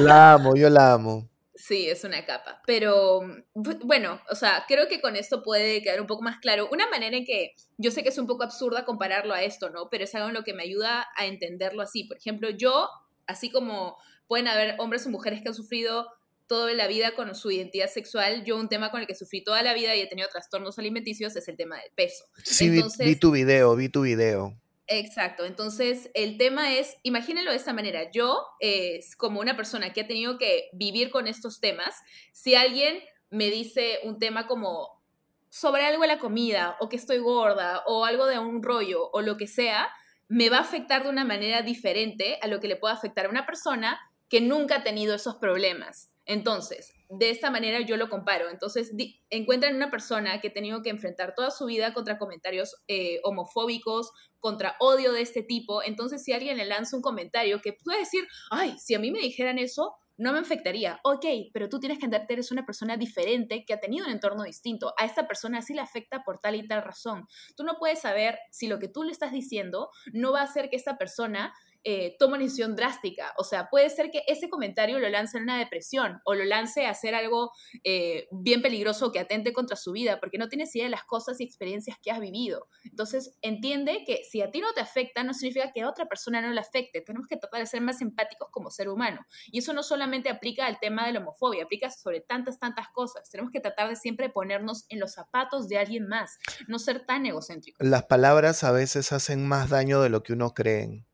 S2: La amo, yo la amo.
S1: Sí, es una capa. Pero bueno, o sea, creo que con esto puede quedar un poco más claro. Una manera en que yo sé que es un poco absurda compararlo a esto, ¿no? Pero es algo en lo que me ayuda a entenderlo así. Por ejemplo, yo, así como pueden haber hombres o mujeres que han sufrido toda la vida con su identidad sexual, yo un tema con el que sufrí toda la vida y he tenido trastornos alimenticios es el tema del peso.
S2: Sí, vi tu video, vi tu video.
S1: Exacto, entonces el tema es, imagínenlo de esta manera, yo es como una persona que ha tenido que vivir con estos temas, si alguien me dice un tema como sobre algo de la comida o que estoy gorda o algo de un rollo o lo que sea, me va a afectar de una manera diferente a lo que le puede afectar a una persona que nunca ha tenido esos problemas. Entonces, de esta manera yo lo comparo. Entonces, encuentran una persona que ha tenido que enfrentar toda su vida contra comentarios eh, homofóbicos, contra odio de este tipo. Entonces, si alguien le lanza un comentario que puede decir, ay, si a mí me dijeran eso, no me afectaría. Ok, pero tú tienes que entender, eres una persona diferente que ha tenido un entorno distinto. A esta persona sí le afecta por tal y tal razón. Tú no puedes saber si lo que tú le estás diciendo no va a hacer que esta persona eh, toma una decisión drástica. O sea, puede ser que ese comentario lo lance en una depresión o lo lance a hacer algo eh, bien peligroso que atente contra su vida, porque no tienes idea de las cosas y experiencias que has vivido. Entonces, entiende que si a ti no te afecta, no significa que a otra persona no le afecte. Tenemos que tratar de ser más empáticos como ser humano. Y eso no solamente aplica al tema de la homofobia, aplica sobre tantas, tantas cosas. Tenemos que tratar de siempre ponernos en los zapatos de alguien más, no ser tan egocéntricos.
S2: Las palabras a veces hacen más daño de lo que uno cree.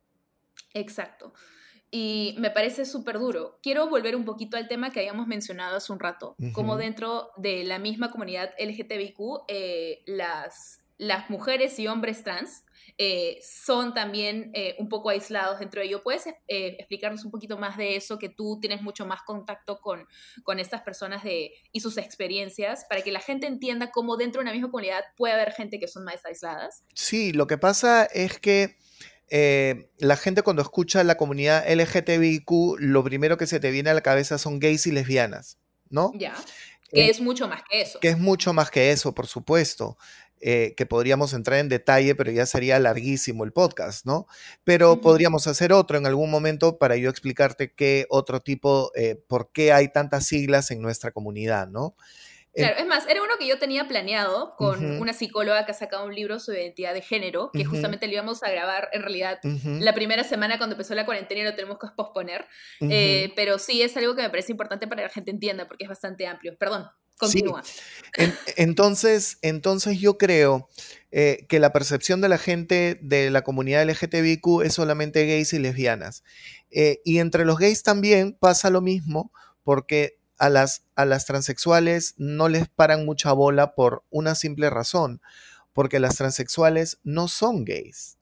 S1: Exacto. Y me parece súper duro. Quiero volver un poquito al tema que habíamos mencionado hace un rato, como dentro de la misma comunidad LGTBIQ, eh, las, las mujeres y hombres trans eh, son también eh, un poco aislados dentro de ello. ¿Puedes explicarnos un poquito más de eso, que tú tienes mucho más contacto con, con estas personas de, y sus experiencias, para que la gente entienda cómo dentro de una misma comunidad puede haber gente que son más aisladas?
S2: Sí, lo que pasa es que eh, la gente cuando escucha la comunidad LGTBIQ, lo primero que se te viene a la cabeza son gays y lesbianas, ¿no?
S1: Ya. Que es mucho más que eso.
S2: Que es mucho más que eso, por supuesto. Eh, que podríamos entrar en detalle, pero ya sería larguísimo el podcast, ¿no? Pero podríamos hacer otro en algún momento para yo explicarte qué otro tipo, eh, por qué hay tantas siglas en nuestra comunidad, ¿no?
S1: Claro, es más, era uno que yo tenía planeado con una psicóloga que ha sacado un libro sobre identidad de género, que justamente lo íbamos a grabar en realidad la primera semana cuando empezó la cuarentena y lo tenemos que posponer. Eh, pero sí es algo que me parece importante para que la gente entienda porque es bastante amplio. Perdón, continúa.
S2: entonces, entonces yo creo eh, que la percepción de la gente de la comunidad LGTBIQ es solamente gays y lesbianas. Eh, y entre los gays también pasa lo mismo porque a las, a las transexuales no les paran mucha bola por una simple razón, porque las transexuales no son gays.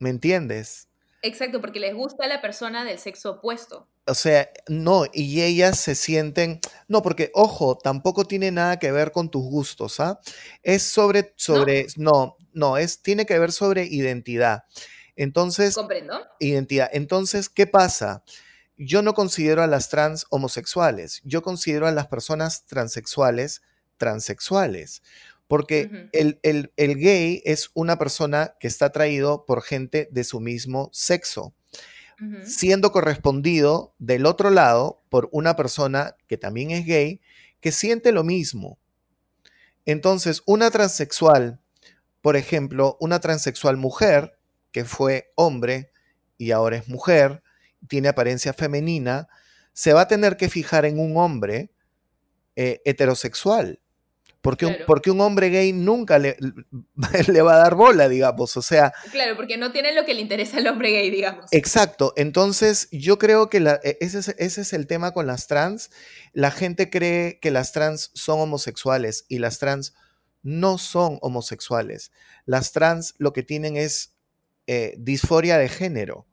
S2: ¿Me entiendes?
S1: Exacto, porque les gusta la persona del sexo opuesto.
S2: O sea, no, y ellas se sienten, no, porque ojo, tampoco tiene nada que ver con tus gustos, ¿ah? Es sobre, sobre, no, no, es, tiene que ver sobre identidad. Entonces,
S1: comprendo.
S2: Identidad. Entonces, ¿qué pasa? Yo no considero a las trans homosexuales, yo considero a las personas transexuales transexuales, porque el, gay es una persona que está atraído por gente de su mismo sexo, siendo correspondido del otro lado por una persona que también es gay, que siente lo mismo. Entonces, una transexual, por ejemplo, una transexual mujer, que fue hombre y ahora es mujer, tiene apariencia femenina, se va a tener que fijar en un hombre eh, heterosexual. Porque, un, porque un hombre gay nunca le, <laughs> le, va a dar bola, digamos. O sea.
S1: Claro, porque no tiene lo que le interesa al hombre gay, digamos.
S2: Exacto. Entonces, yo creo que la, e, ese, es, ese, es, el tema con las trans. La gente cree que las trans son homosexuales y las trans no son homosexuales. Las trans lo que tienen es eh, disforia de género.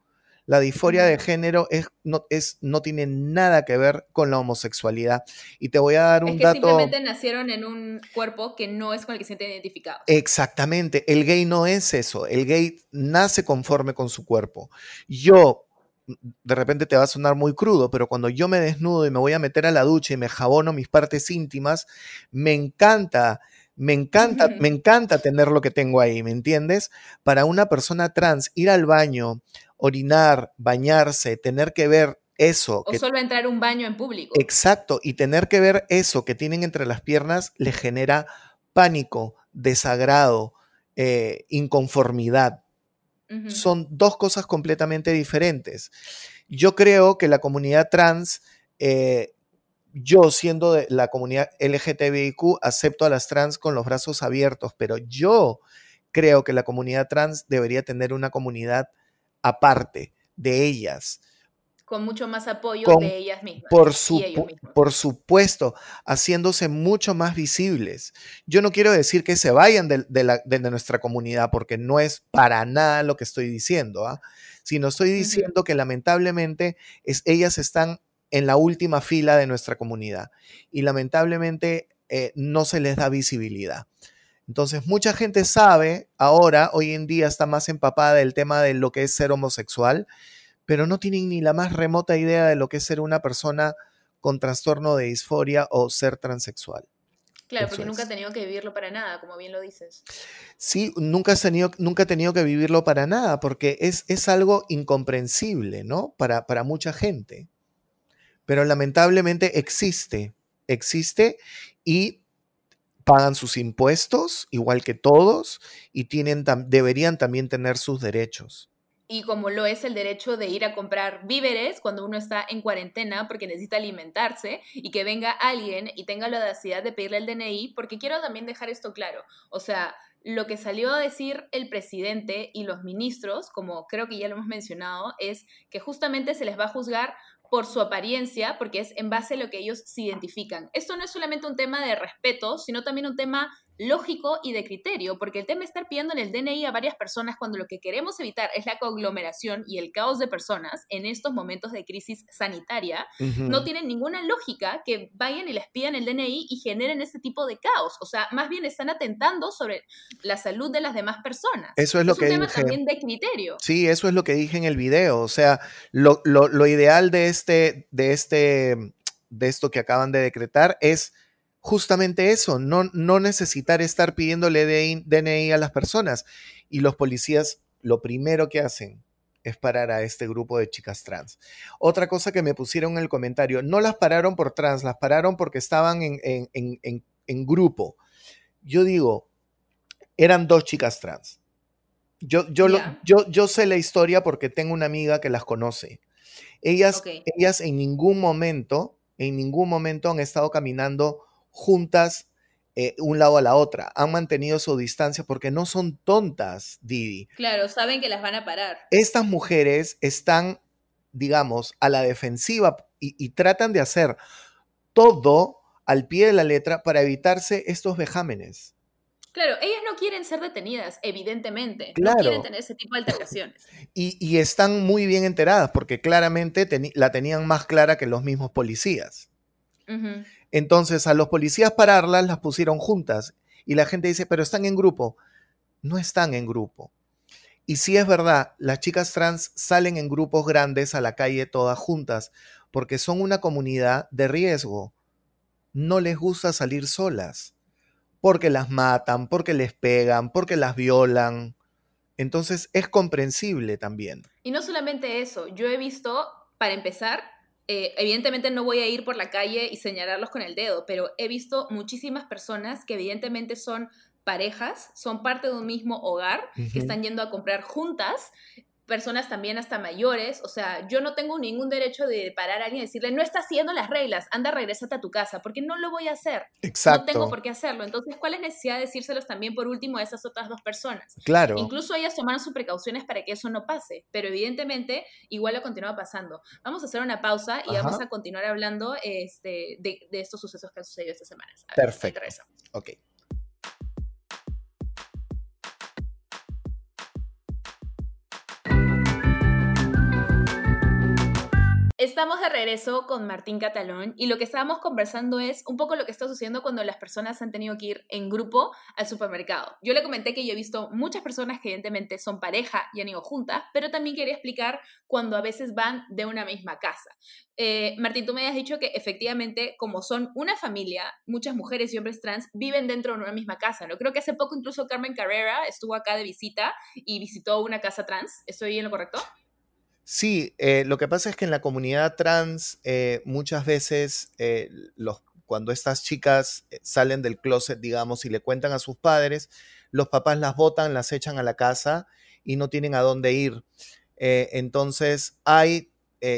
S2: La disforia de género es, no, es, no tiene nada que ver con la homosexualidad. Y te voy a dar un
S1: es que
S2: dato.
S1: Simplemente nacieron en un cuerpo que no es con el que se sienten identificados.
S2: Exactamente. El gay no es eso. El gay nace conforme con su cuerpo. Yo, de repente te va a sonar muy crudo, pero cuando yo me desnudo y me voy a meter a la ducha y me jabono mis partes íntimas, me encanta me encanta, me encanta tener lo que tengo ahí, ¿me entiendes? Para una persona trans, ir al baño, orinar, bañarse, tener que ver eso.
S1: O solo entrar a un baño en público.
S2: Exacto, y tener que ver eso que tienen entre las piernas le genera pánico, desagrado, eh, inconformidad. Son dos cosas completamente diferentes. Yo creo que la comunidad trans eh, yo siendo de la comunidad LGTBIQ acepto a las trans con los brazos abiertos, pero yo creo que la comunidad trans debería tener una comunidad aparte de ellas.
S1: Con mucho más apoyo de ellas mismas.
S2: Por, por supuesto, haciéndose mucho más visibles. Yo no quiero decir que se vayan de, de, nuestra comunidad, porque no es para nada lo que estoy diciendo, ¿ah? sino estoy diciendo que lamentablemente es, ellas están en la última fila de nuestra comunidad y lamentablemente eh, no se les da visibilidad. Entonces, mucha gente sabe ahora, hoy en día está más empapada del tema de lo que es ser homosexual, pero no tienen ni la más remota idea de lo que es ser una persona con trastorno de disforia o ser transexual.
S1: Claro, porque nunca ha tenido que vivirlo para nada, como bien lo dices.
S2: Sí, nunca has tenido, nunca tenido que vivirlo para nada, porque es, es algo incomprensible, ¿no? Para, para mucha gente pero lamentablemente existe, existe y pagan sus impuestos igual que todos y tienen, deberían también tener sus derechos.
S1: Y como lo es el derecho de ir a comprar víveres cuando uno está en cuarentena porque necesita alimentarse y que venga alguien y tenga la audacidad de pedirle el DNI, porque quiero también dejar esto claro. O sea, lo que salió a decir el presidente y los ministros, como creo que ya lo hemos mencionado, es que justamente se les va a juzgar por su apariencia, porque es en base a lo que ellos se identifican. Esto no es solamente un tema de respeto, sino también un tema lógico y de criterio, porque el tema de estar pidiendo en el DNI a varias personas cuando lo que queremos evitar es la conglomeración y el caos de personas en estos momentos de crisis sanitaria, no tiene ninguna lógica que vayan y les pidan el DNI y generen ese tipo de caos. O sea, más bien están atentando sobre la salud de las demás personas.
S2: Eso es lo
S1: es
S2: que
S1: un tema también de criterio.
S2: Sí, eso es lo que dije en el video. O sea, lo, lo ideal de este, de este, de esto que acaban de decretar es justamente eso, no, no necesitar estar pidiéndole DNI a las personas. Y los policías lo primero que hacen es parar a este grupo de chicas trans. Otra cosa que me pusieron en el comentario, no las pararon por trans, las pararon porque estaban en, en, grupo. Yo digo, eran dos chicas trans. Yo, yo, yo, yo sé la historia porque tengo una amiga que las conoce. Ellas, ellas en ningún momento, en ningún momento han estado caminando juntas eh, un lado a la otra. Han mantenido su distancia porque no son tontas, Didi.
S1: Claro, saben que las van a parar.
S2: Estas mujeres están, digamos, a la defensiva y, tratan de hacer todo al pie de la letra para evitarse estos vejámenes.
S1: Claro, ellas no quieren ser detenidas, evidentemente. No quieren tener ese tipo de altercaciones.
S2: Y, están muy bien enteradas porque claramente la tenían más clara que los mismos policías. Entonces a los policías pararlas las pusieron juntas y la gente dice, pero están en grupo. No están en grupo. Y si es verdad, las chicas trans salen en grupos grandes a la calle todas juntas porque son una comunidad de riesgo. No les gusta salir solas porque las matan, porque les pegan, porque las violan. Entonces es comprensible también.
S1: Y no solamente eso, yo he visto, para empezar, eh, evidentemente no voy a ir por la calle y señalarlos con el dedo, pero he visto muchísimas personas que evidentemente son parejas, son parte de un mismo hogar, que están yendo a comprar juntas, personas también hasta mayores, o sea, yo no tengo ningún derecho de parar a alguien y decirle, no está haciendo las reglas, anda, regrésate a tu casa, porque no lo voy a hacer.
S2: Exacto.
S1: No tengo por qué hacerlo. Entonces, ¿cuál es necesidad de decírselos también por último a esas otras dos personas?
S2: Claro.
S1: Incluso ellas tomaron sus precauciones para que eso no pase, pero evidentemente igual lo continúa pasando. Vamos a hacer una pausa y vamos a continuar hablando este, de, estos sucesos que han sucedido estas semanas.
S2: Perfecto. Ok.
S1: Estamos de regreso con Martín Catalón y lo que estábamos conversando es un poco lo que está sucediendo cuando las personas han tenido que ir en grupo al supermercado. Yo le comenté que yo he visto muchas personas que evidentemente son pareja y han ido juntas, pero también quería explicar cuando a veces van de una misma casa. Eh, Martín, tú me has dicho que efectivamente, como son una familia, muchas mujeres y hombres trans viven dentro de una misma casa, ¿no? Creo que hace poco incluso Carmen Carrera estuvo acá de visita y visitó una casa trans. ¿Estoy en lo correcto?
S2: Sí, eh, lo que pasa es que en la comunidad trans eh, muchas veces eh, los, cuando estas chicas salen del closet, digamos, y le cuentan a sus padres, los papás las botan, las echan a la casa y no tienen a dónde ir. entonces hay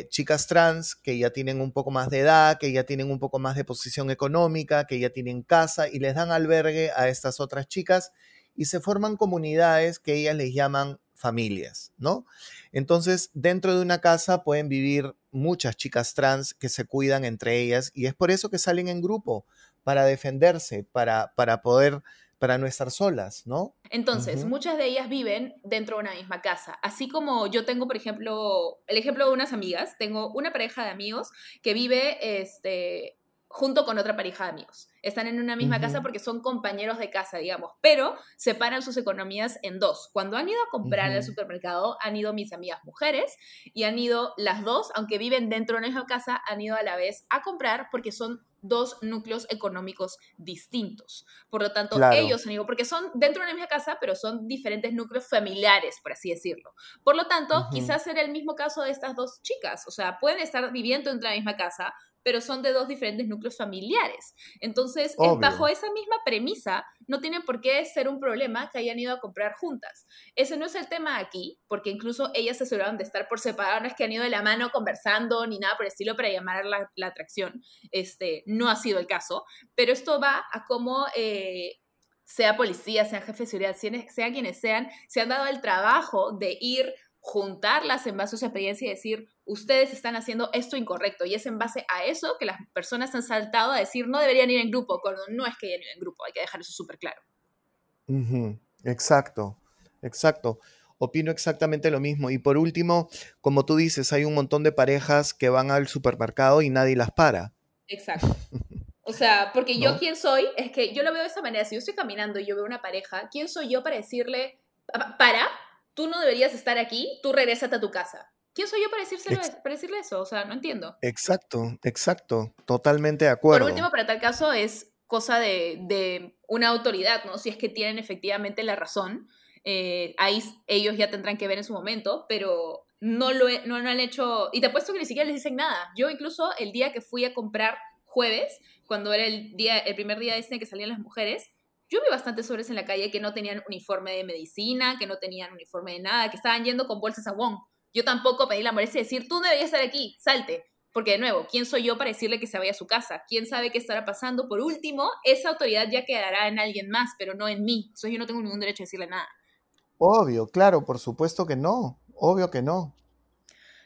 S2: chicas trans que ya tienen un poco más de edad, que ya tienen un poco más de posición económica, que ya tienen casa y les dan albergue a estas otras chicas y se forman comunidades que ellas les llaman familias, ¿no? Entonces, dentro de una casa pueden vivir muchas chicas trans que se cuidan entre ellas y es por eso que salen en grupo, para defenderse, para, para poder, para no estar solas, ¿no?
S1: Entonces, muchas de ellas viven dentro de una misma casa. Así como yo tengo, por ejemplo, el ejemplo de unas amigas, tengo una pareja de amigos que vive este, junto con otra pareja de amigos. Están en una misma casa porque son compañeros de casa, digamos, pero separan sus economías en dos. Cuando han ido a comprar al supermercado, han ido mis amigas mujeres y han ido las dos, aunque viven dentro de una misma casa, han ido a la vez a comprar porque son dos núcleos económicos distintos. Por lo tanto, ellos han ido, porque son dentro de una misma casa, pero son diferentes núcleos familiares, por así decirlo. Por lo tanto, quizás era el mismo caso de estas dos chicas. O sea, pueden estar viviendo en la misma casa, pero son de dos diferentes núcleos familiares. Entonces, bajo esa misma premisa, no tiene por qué ser un problema que hayan ido a comprar juntas. Ese no es el tema aquí, porque incluso ellas se aseguraron de estar por separado, no es que han ido de la mano conversando ni nada por el estilo para llamar la, la atracción. Este, no ha sido el caso, pero esto va a cómo... Eh, sea policía, sea jefe de seguridad, sea quienes sean, se han dado el trabajo de ir juntarlas en base a su experiencia y decir, ustedes están haciendo esto incorrecto. Y es en base a eso que las personas han saltado a decir, no deberían ir en grupo, cuando no es que ir en grupo, hay que dejar eso súper claro.
S2: Exacto, exacto. Opino exactamente lo mismo. Y por último, como tú dices, hay un montón de parejas que van al supermercado y nadie las para.
S1: Exacto. O sea, porque yo <laughs> quién soy, es que yo lo veo de esa manera. Si yo estoy caminando y yo veo una pareja, ¿quién soy yo para decirle, para, tú no deberías estar aquí, tú regresate a tu casa. ¿Quién soy yo para, para decirle eso? O sea, no entiendo.
S2: Exacto, exacto, totalmente de acuerdo.
S1: Por último, para tal caso es cosa de, una autoridad, ¿no? Si es que tienen efectivamente la razón, eh, ahí ellos ya tendrán que ver en su momento, pero no lo no, han hecho, y te apuesto que ni siquiera les dicen nada. Yo incluso el día que fui a comprar jueves, cuando era el, día, el primer día de este que salían las mujeres, yo vi bastantes hombres en la calle que no tenían uniforme de medicina, que no tenían uniforme de nada, que estaban yendo con bolsas a Wong. Yo tampoco pedí la molestia de decir, tú deberías estar aquí, salte. Porque de nuevo, ¿quién soy yo para decirle que se vaya a su casa? ¿Quién sabe qué estará pasando? Por último, esa autoridad ya quedará en alguien más, pero no en mí. Entonces yo no tengo ningún derecho a decirle nada.
S2: Obvio, claro, por supuesto que no. Obvio que no.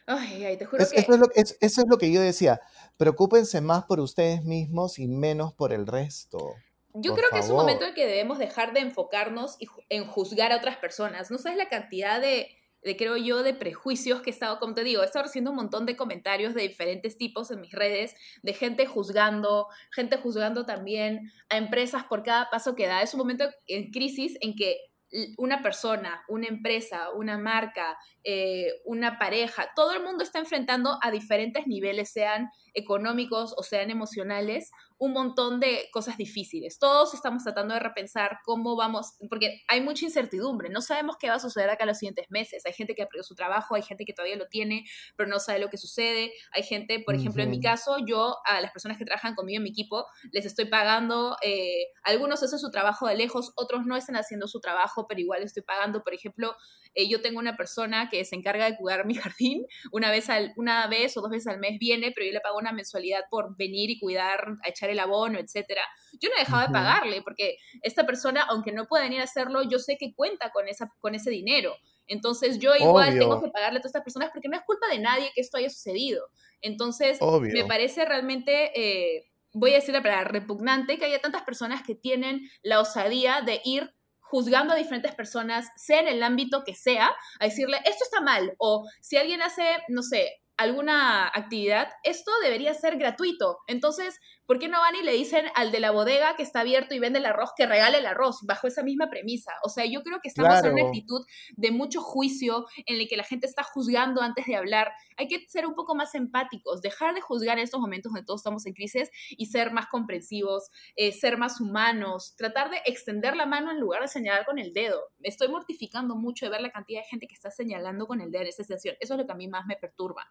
S1: Ay, ay, te juro que...
S2: Eso es, lo, eso es lo que yo decía. Preocúpense más por ustedes mismos y menos por el resto.
S1: Yo creo que es un momento en que debemos dejar de enfocarnos en juzgar a otras personas. No sabes la cantidad de, creo yo, de prejuicios que he estado, como te digo, he estado recibiendo un montón de comentarios de diferentes tipos en mis redes, de gente juzgando, gente juzgando también a empresas por cada paso que da. Es un momento en crisis en que una persona, una empresa, una marca, eh, una pareja, todo el mundo está enfrentando a diferentes niveles, sean económicos o sean emocionales un montón de cosas difíciles. Todos estamos tratando de repensar cómo vamos, porque hay mucha incertidumbre, no sabemos qué va a suceder acá los siguientes meses. Hay gente que ha perdido su trabajo, hay gente que todavía lo tiene, pero no sabe lo que sucede. Hay gente, por ejemplo, en mi caso, yo a las personas que trabajan conmigo en mi equipo les estoy pagando, eh, algunos hacen su trabajo de lejos, otros no están haciendo su trabajo, pero igual estoy pagando. Por ejemplo, eh, yo tengo una persona que se encarga de cuidar <laughs> mi jardín, una vez, al, una vez o dos veces al mes viene, pero yo le pago una mensualidad por venir y cuidar, a echar el abono, etcétera. Yo no he dejado de pagarle porque esta persona, aunque no pueda venir a hacerlo, yo sé que cuenta con, esa, con ese dinero. Entonces yo igual tengo que pagarle a todas estas personas porque no es culpa de nadie que esto haya sucedido. Entonces me parece realmente, eh, voy a decir la palabra, repugnante que haya tantas personas que tienen la osadía de ir juzgando a diferentes personas, sea en el ámbito que sea, a decirle, esto está mal, o si alguien hace, no sé, alguna actividad, esto debería ser gratuito. Entonces, ¿por qué no van y le dicen al de la bodega que está abierto y vende el arroz que regale el arroz bajo esa misma premisa? O sea, yo creo que estamos en una actitud de mucho juicio en la que la gente está juzgando antes de hablar. Hay que ser un poco más empáticos, dejar de juzgar en estos momentos donde todos estamos en crisis y ser más comprensivos, eh, ser más humanos, tratar de extender la mano en lugar de señalar con el dedo. Me estoy mortificando mucho de ver la cantidad de gente que está señalando con el dedo en esa situación. Eso es lo que a mí más me perturba.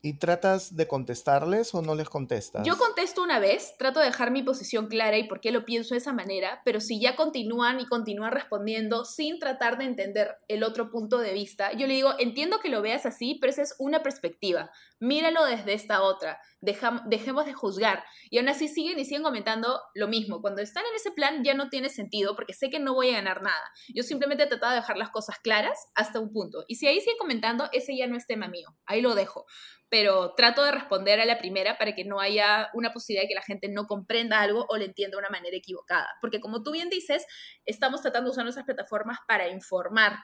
S2: ¿Y tratas de contestarles o no les contestas?
S1: Yo contesto una vez, trato de dejar mi posición clara y por qué lo pienso de esa manera, pero si ya continúan y continúan respondiendo sin tratar de entender el otro punto de vista, yo le digo, entiendo que lo veas así, pero esa es una perspectiva, míralo desde esta otra, dejemos de juzgar. Y aún así siguen y siguen comentando lo mismo. Cuando están en ese plan ya no tiene sentido porque sé que no voy a ganar nada. Yo simplemente he tratado de dejar las cosas claras hasta un punto. Y si ahí siguen comentando, ese ya no es tema mío, ahí lo dejo pero trato de responder a la primera para que no haya una posibilidad de que la gente no comprenda algo o le entienda de una manera equivocada. Porque como tú bien dices, estamos tratando de usar nuestras plataformas para informar,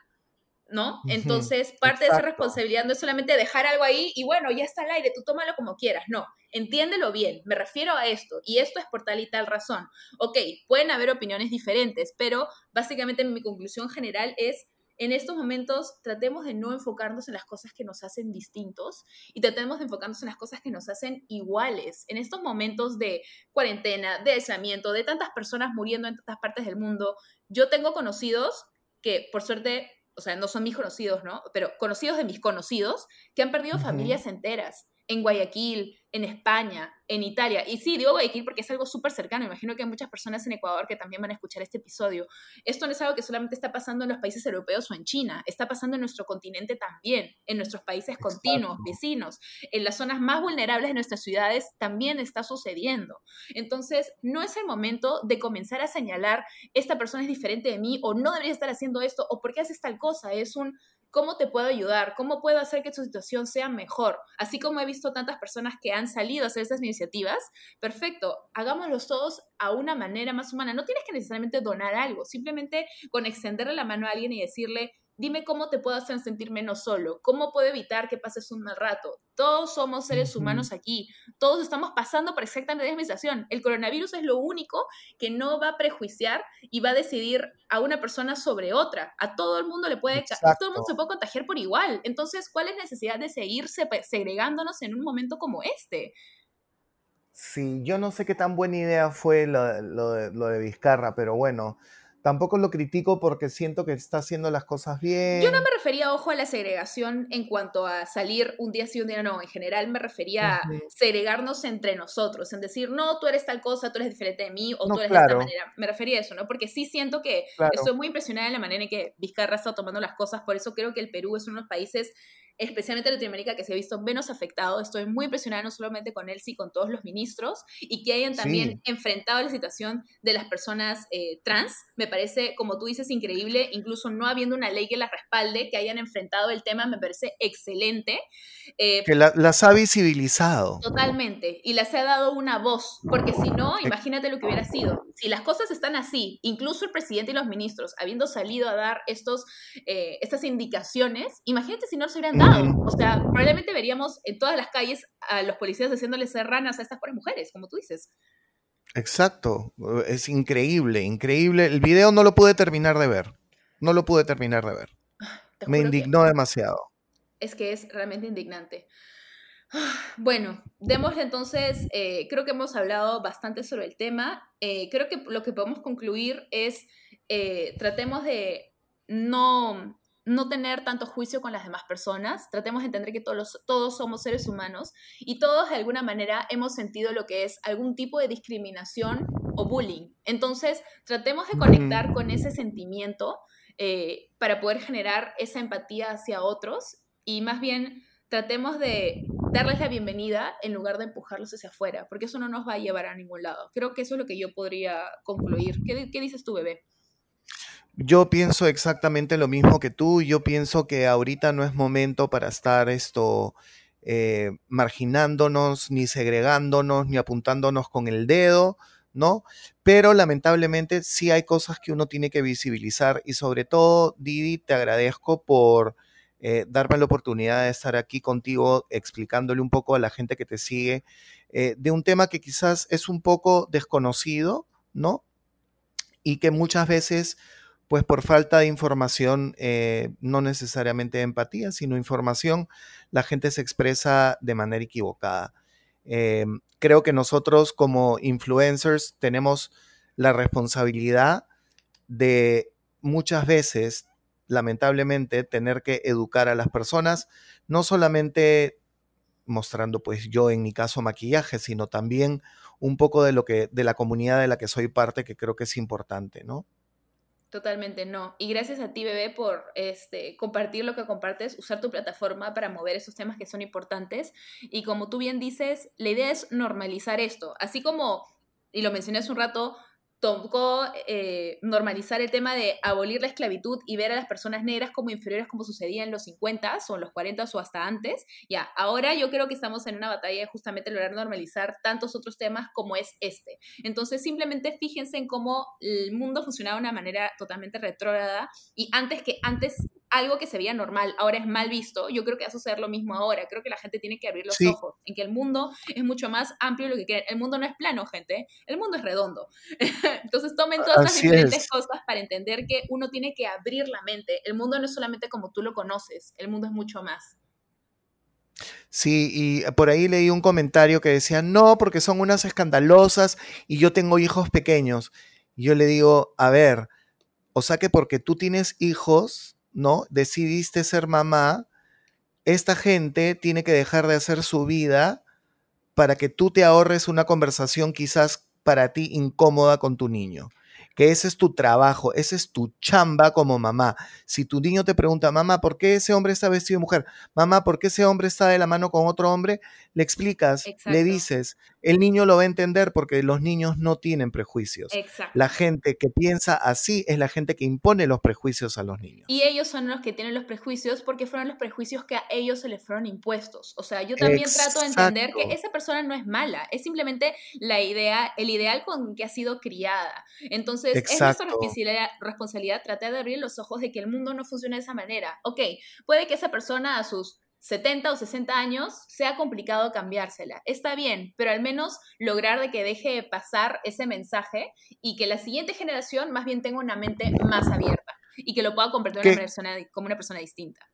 S1: ¿no? Entonces, parte de esa responsabilidad no es solamente dejar algo ahí y bueno, ya está al aire, tú tómalo como quieras, no, entiéndelo bien, me refiero a esto y esto es por tal y tal razón. Ok, pueden haber opiniones diferentes, pero básicamente mi conclusión general es en estos momentos tratemos de no enfocarnos en las cosas que nos hacen distintos y tratemos de enfocarnos en las cosas que nos hacen iguales. En estos momentos de cuarentena, de aislamiento, de tantas personas muriendo en tantas partes del mundo, yo tengo conocidos que por suerte, o sea, no son mis conocidos, ¿no? Pero conocidos de mis conocidos que han perdido familias enteras en Guayaquil, en España, en Italia. Y sí, digo Guayaquil porque es algo súper cercano. Imagino que hay muchas personas en Ecuador que también van a escuchar este episodio. Esto no es algo que solamente está pasando en los países europeos o en China, está pasando en nuestro continente también, en nuestros países continuos, vecinos, en las zonas más vulnerables de nuestras ciudades también está sucediendo. Entonces, no es el momento de comenzar a señalar, esta persona es diferente de mí o no debería estar haciendo esto o por qué haces tal cosa. Es un ¿Cómo te puedo ayudar? ¿Cómo puedo hacer que tu situación sea mejor? Así como he visto tantas personas que han salido a hacer estas iniciativas, perfecto, hagámoslos todos a una manera más humana. No tienes que necesariamente donar algo, simplemente con extenderle la mano a alguien y decirle, Dime cómo te puedo hacer sentir menos solo, cómo puedo evitar que pases un mal rato. Todos somos seres humanos aquí, todos estamos pasando por exactamente la misma situación. El coronavirus es lo único que no va a prejuiciar y va a decidir a una persona sobre otra. A todo el mundo le puede, todo el mundo se puede contagiar por igual. Entonces, ¿cuál es la necesidad de seguir segregándonos en un momento como este?
S2: Sí, yo no sé qué tan buena idea fue lo, lo de Vizcarra, pero bueno, Tampoco lo critico porque siento que está haciendo las cosas bien.
S1: Yo no me refería, ojo, a la segregación en cuanto a salir un día sí, un día no. En general me refería a segregarnos entre nosotros, en decir, no, tú eres tal cosa, tú eres diferente de mí o tú eres de esta manera. Me refería a eso, ¿no? Porque sí siento que estoy muy impresionada en la manera en que Vizcarra está tomando las cosas. Por eso creo que el Perú es uno de los países especialmente Latinoamérica, que se ha visto menos afectado. Estoy muy impresionada no solamente con él, sino con todos los ministros y que hayan también enfrentado la situación de las personas eh, trans. Me parece, como tú dices, increíble, incluso no habiendo una ley que las respalde, que hayan enfrentado el tema, me parece excelente.
S2: Eh, que las ha visibilizado.
S1: Totalmente, y las ha dado una voz, porque si no, imagínate lo que hubiera sido. Si las cosas están así, incluso el presidente y los ministros, habiendo salido a dar estos, eh, estas indicaciones, imagínate si no se hubieran dado o sea, probablemente veríamos en todas las calles a los policías haciéndole serranas a estas pobres mujeres, como tú dices.
S2: Exacto, es increíble, increíble. El video no lo pude terminar de ver, no lo pude terminar de ver. <sighs> Me indignó demasiado.
S1: Es que es realmente indignante. <sighs> Bueno, démosle entonces, eh, creo que hemos hablado bastante sobre el tema. Eh, creo que lo que podemos concluir es, eh, tratemos de no, no tener tanto juicio con las demás personas, tratemos de entender que todos, todos somos seres humanos y todos de alguna manera hemos sentido lo que es algún tipo de discriminación o bullying. Entonces, tratemos de conectar con ese sentimiento para poder generar esa empatía hacia otros y más bien tratemos de darles la bienvenida en lugar de empujarlos hacia afuera, porque eso no nos va a llevar a ningún lado. Creo que eso es lo que yo podría concluir. ¿Qué, dices tú, bebé?
S2: Yo pienso exactamente lo mismo que tú. Yo pienso que ahorita no es momento para estar esto eh, marginándonos, ni segregándonos, ni apuntándonos con el dedo, ¿no? Pero lamentablemente sí hay cosas que uno tiene que visibilizar y sobre todo, Didi, te agradezco por eh, darme la oportunidad de estar aquí contigo explicándole un poco a la gente que te sigue eh, de un tema que quizás es un poco desconocido, ¿no? Y que muchas veces, pues por falta de información, eh, no necesariamente de empatía, sino información, la gente se expresa de manera equivocada. creo que nosotros como influencers tenemos la responsabilidad de muchas veces lamentablemente, tener que educar a las personas, no solamente mostrando, pues yo en mi caso maquillaje, sino también un poco de lo que, de la comunidad de la que soy parte, que creo que es importante, ¿no?
S1: Totalmente no. Y gracias a ti, bebé, por este, compartir lo que compartes, usar tu plataforma para mover esos temas que son importantes. Y como tú bien dices, la idea es normalizar esto. Así como, y lo mencioné hace un rato, tocó eh, normalizar el tema de abolir la esclavitud y ver a las personas negras como inferiores como sucedía en los 50 o en los 40 o hasta antes. Ya, ahora yo creo que estamos en una batalla de justamente lograr normalizar tantos otros temas como es este. Entonces, simplemente fíjense en cómo el mundo funcionaba de una manera totalmente retrógrada y antes que antes algo que se veía normal ahora es mal visto, yo creo que va a suceder lo mismo ahora. Creo que la gente tiene que abrir los ojos en que el mundo es mucho más amplio de lo que creen. El mundo no es plano, gente. El mundo es redondo. <laughs> Entonces tomen todas las diferentes cosas para entender que uno tiene que abrir la mente. El mundo no es solamente como tú lo conoces, el mundo es mucho más.
S2: Sí, y por ahí leí un comentario que decía, no, porque son unas escandalosas y yo tengo hijos pequeños. Y yo le digo, a ver, o sea que porque tú tienes hijos, ¿no? Decidiste ser mamá, esta gente tiene que dejar de hacer su vida para que tú te ahorres una conversación quizás para ti incómoda con tu niño que ese es tu trabajo, ese es tu chamba como mamá. Si tu niño te pregunta, mamá, ¿por qué ese hombre está vestido de mujer? Mamá, ¿por qué ese hombre está de la mano con otro hombre? Le explicas, le dices, el niño lo va a entender porque los niños no tienen prejuicios. La gente que piensa así es la gente que impone los prejuicios a los niños.
S1: Y ellos son los que tienen los prejuicios porque fueron los prejuicios que a ellos se les fueron impuestos. O sea, yo también trato de entender que esa persona no es mala, es simplemente la idea, el ideal con que ha sido criada. Entonces, es nuestra responsabilidad, tratar de abrir los ojos de que el mundo no funciona de esa manera. Ok, puede que esa persona a sus 70 o 60 años sea complicado cambiársela. Está bien, pero al menos lograr de que deje de pasar ese mensaje y que la siguiente generación más bien tenga una mente más abierta y que lo pueda convertir en una persona, como una persona distinta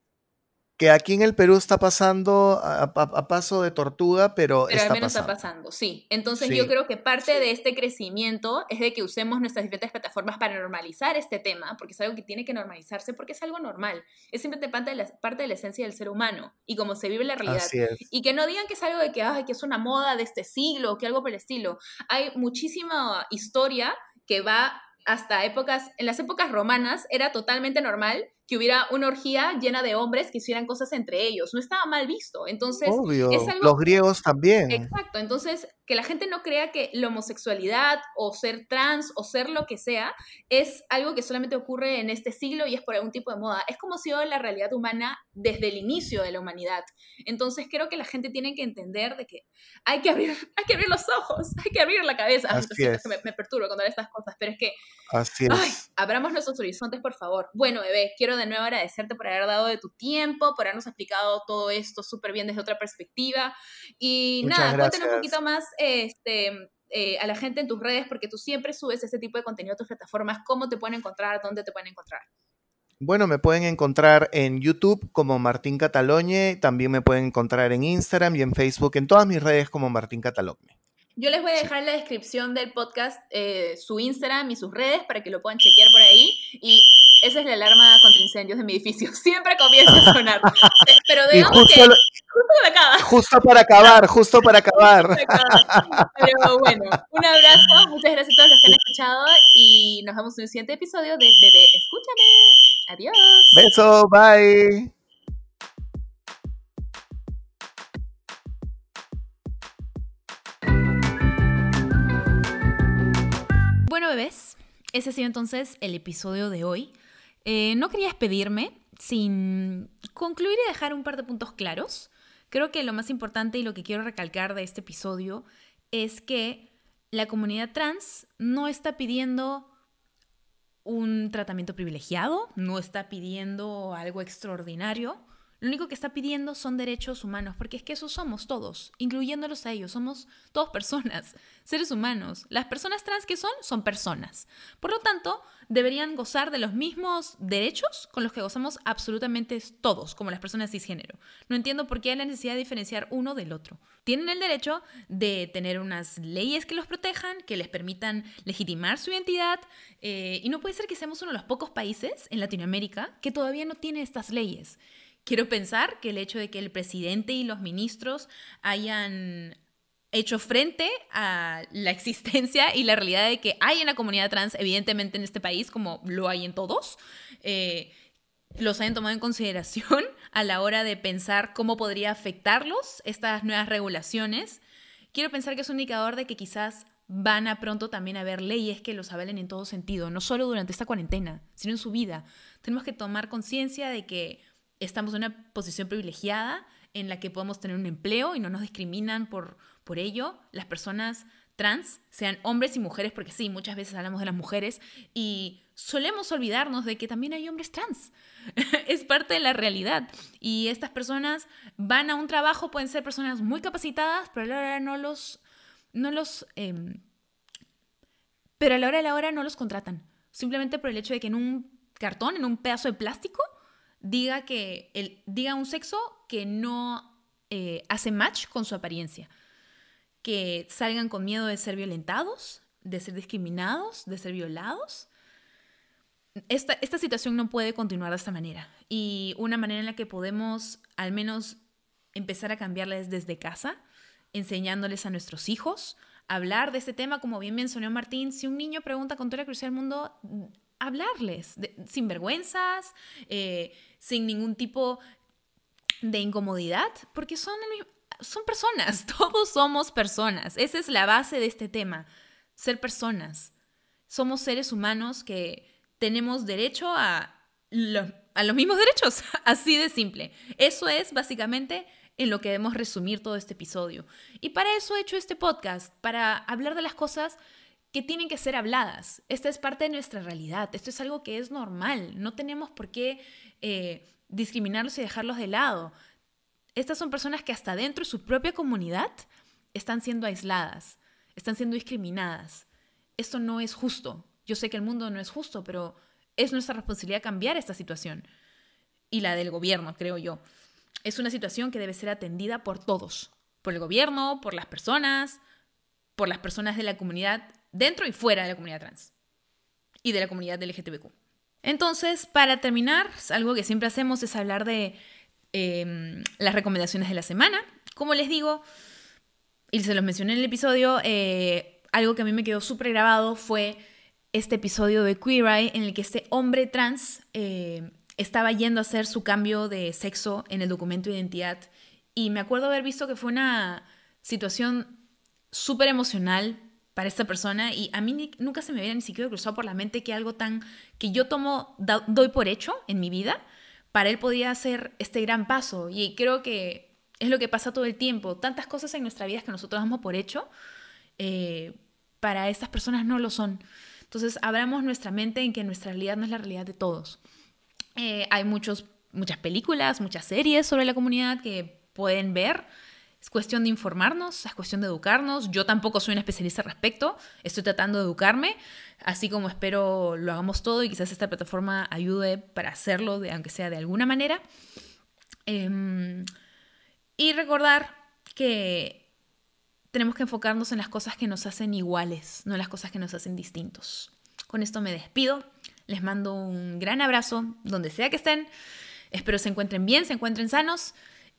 S2: que aquí en el Perú está pasando a, paso de tortuga, pero,
S1: pero al menos está pasando, sí. Entonces yo creo que parte de este crecimiento es de que usemos nuestras diferentes plataformas para normalizar este tema, porque es algo que tiene que normalizarse, porque es algo normal. Es simplemente parte de la, parte de la esencia del ser humano y cómo se vive la realidad. Y que no digan que es algo de que, ay, que es una moda de este siglo o que algo por el estilo. Hay muchísima historia que va hasta épocas, en las épocas romanas era totalmente normal que hubiera una orgía llena de hombres que hicieran cosas entre ellos. No estaba mal visto. Entonces,
S2: Obvio. los griegos también.
S1: Exacto. Entonces, que la gente no crea que la homosexualidad o ser trans o ser lo que sea es algo que solamente ocurre en este siglo y es por algún tipo de moda. Es como si la realidad humana desde el inicio de la humanidad. Entonces, creo que la gente tiene que entender de que hay que abrir, <laughs> hay que abrir los ojos, <laughs> hay que abrir la cabeza. Así es. Me, me perturba contar estas cosas, pero es que
S2: Así es.
S1: abramos nuestros horizontes, por favor. Bueno, bebé, quiero de nuevo agradecerte por haber dado de tu tiempo, por habernos explicado todo esto súper bien desde otra perspectiva. Y nada, cuéntanos un poquito más este, eh, a la gente en tus redes, porque tú siempre subes este tipo de contenido a tus plataformas. ¿Cómo te pueden encontrar? ¿Dónde te pueden encontrar?
S2: Bueno, me pueden encontrar en YouTube como Martín Catalogne, también me pueden encontrar en Instagram y en Facebook, en todas mis redes como Martín Catalogne.
S1: Yo les voy a dejar en la descripción del podcast eh, su Instagram y sus redes para que lo puedan chequear por ahí. Y esa es la alarma contra incendios de mi edificio. <laughs> Siempre comienza a sonar. <laughs> Pero digamos justo que
S2: justo, para acabar, justo <laughs> para acabar.
S1: Pero bueno, un abrazo. Muchas gracias a todos los que han escuchado y nos vemos en el siguiente episodio de Bebé Escúchame. Adiós.
S2: Beso, bye.
S1: Ese ha sido entonces el episodio de hoy. Eh, no quería despedirme sin concluir y dejar un par de puntos claros. Creo que lo más importante y lo que quiero recalcar de este episodio es que la comunidad trans no está pidiendo un tratamiento privilegiado, no está pidiendo algo extraordinario. Lo único que está pidiendo son derechos humanos, porque es que eso somos todos, incluyéndolos a ellos. Somos todos personas, <laughs> seres humanos. Las personas trans que son, son personas. Por lo tanto, deberían gozar de los mismos derechos con los que gozamos absolutamente todos, como las personas cisgénero. No entiendo por qué hay la necesidad de diferenciar uno del otro. Tienen el derecho de tener unas leyes que los protejan, que les permitan legitimar su identidad, eh, y no puede ser que seamos uno de los pocos países en Latinoamérica que todavía no tiene estas leyes. Quiero pensar que el hecho de que el presidente y los ministros hayan hecho frente a la <laughs> existencia y la realidad de que hay una comunidad trans, evidentemente en este país, como lo hay en todos, eh, los hayan tomado en consideración <laughs> a la hora de pensar cómo podría afectarlos estas nuevas regulaciones. Quiero pensar que es un indicador de que quizás van a pronto también haber leyes que los avalen en todo sentido, no solo durante esta cuarentena, sino en su vida. Tenemos que tomar conciencia de que estamos en una posición privilegiada en la que podemos tener un empleo y no nos discriminan por, por ello. Las personas trans, sean hombres y mujeres, porque sí, muchas veces hablamos de las mujeres y solemos olvidarnos de que también hay hombres trans. <laughs> es parte de la realidad. Y estas personas van a un trabajo, pueden ser personas muy capacitadas, pero a la hora no los... No los em, pero a la hora de la hora no los contratan. Simplemente por el hecho de que en un cartón, en un pedazo de plástico, diga, que el, diga un sexo que no eh, hace match con su apariencia. Que salgan con miedo de ser violentados, de ser discriminados, de ser violados. Esta, esta situación no puede continuar de esta manera. Y una manera en la que podemos al menos empezar a cambiarles desde casa, enseñándoles a nuestros hijos, hablar de este tema, como bien mencionó Martín, si un niño pregunta con toda la curiosidad del mundo, hablarles, sin vergüenzas, eh, sin ningún tipo de incomodidad, porque son, son personas, <laughs> todos somos personas. Esa es la base de este tema, ser personas. Somos seres humanos que tenemos derecho a, a los mismos <laughs> derechos, así de simple. Eso es básicamente en lo que debemos resumir todo este episodio. Y para eso he hecho este podcast, para hablar de las cosas que tienen que ser habladas. Esta es parte de nuestra realidad. Esto es algo que es normal. No tenemos por qué eh, discriminarlos y dejarlos de lado. Estas son personas que hasta dentro de su propia comunidad están siendo aisladas, están siendo discriminadas. Esto no es justo. Yo sé que el mundo no es justo, pero es nuestra responsabilidad cambiar esta situación. Y la del gobierno, creo yo. Es una situación que debe ser atendida por todos. Por el gobierno, por las personas, por las personas de la comunidad dentro y fuera de la comunidad trans y de la comunidad LGTBQ. Entonces, para terminar, algo que siempre hacemos es hablar de em, las recomendaciones de la semana. Como les digo, y se los mencioné en el episodio, eh, algo que a mí me quedó súper grabado fue este episodio de Queer Eye en el que este hombre trans eh, estaba yendo a hacer su cambio de sexo en el documento de identidad. Y me acuerdo haber visto que fue una situación súper emocional para esta persona y a mí nunca se me había ni siquiera cruzado por la mente que algo tan que yo tomo, doy por hecho en mi vida, para él podía hacer este gran paso y creo que es lo que pasa todo el tiempo, tantas cosas en nuestra vida que nosotros damos por hecho, eh, para estas personas no lo son. Entonces, abramos nuestra mente en que nuestra realidad no es la realidad de todos. Eh, hay muchos, muchas películas, muchas series sobre la comunidad que pueden ver Es cuestión de informarnos, es cuestión de educarnos. Yo tampoco soy una especialista al respecto, estoy tratando de educarme, así como espero lo hagamos todo y quizás esta plataforma ayude para hacerlo, de, aunque sea de alguna manera. Em, y recordar que tenemos que enfocarnos en las cosas que nos hacen iguales, no en las cosas que nos hacen distintos. Con esto me despido, les mando un gran abrazo donde sea que estén, espero se encuentren bien, se encuentren sanos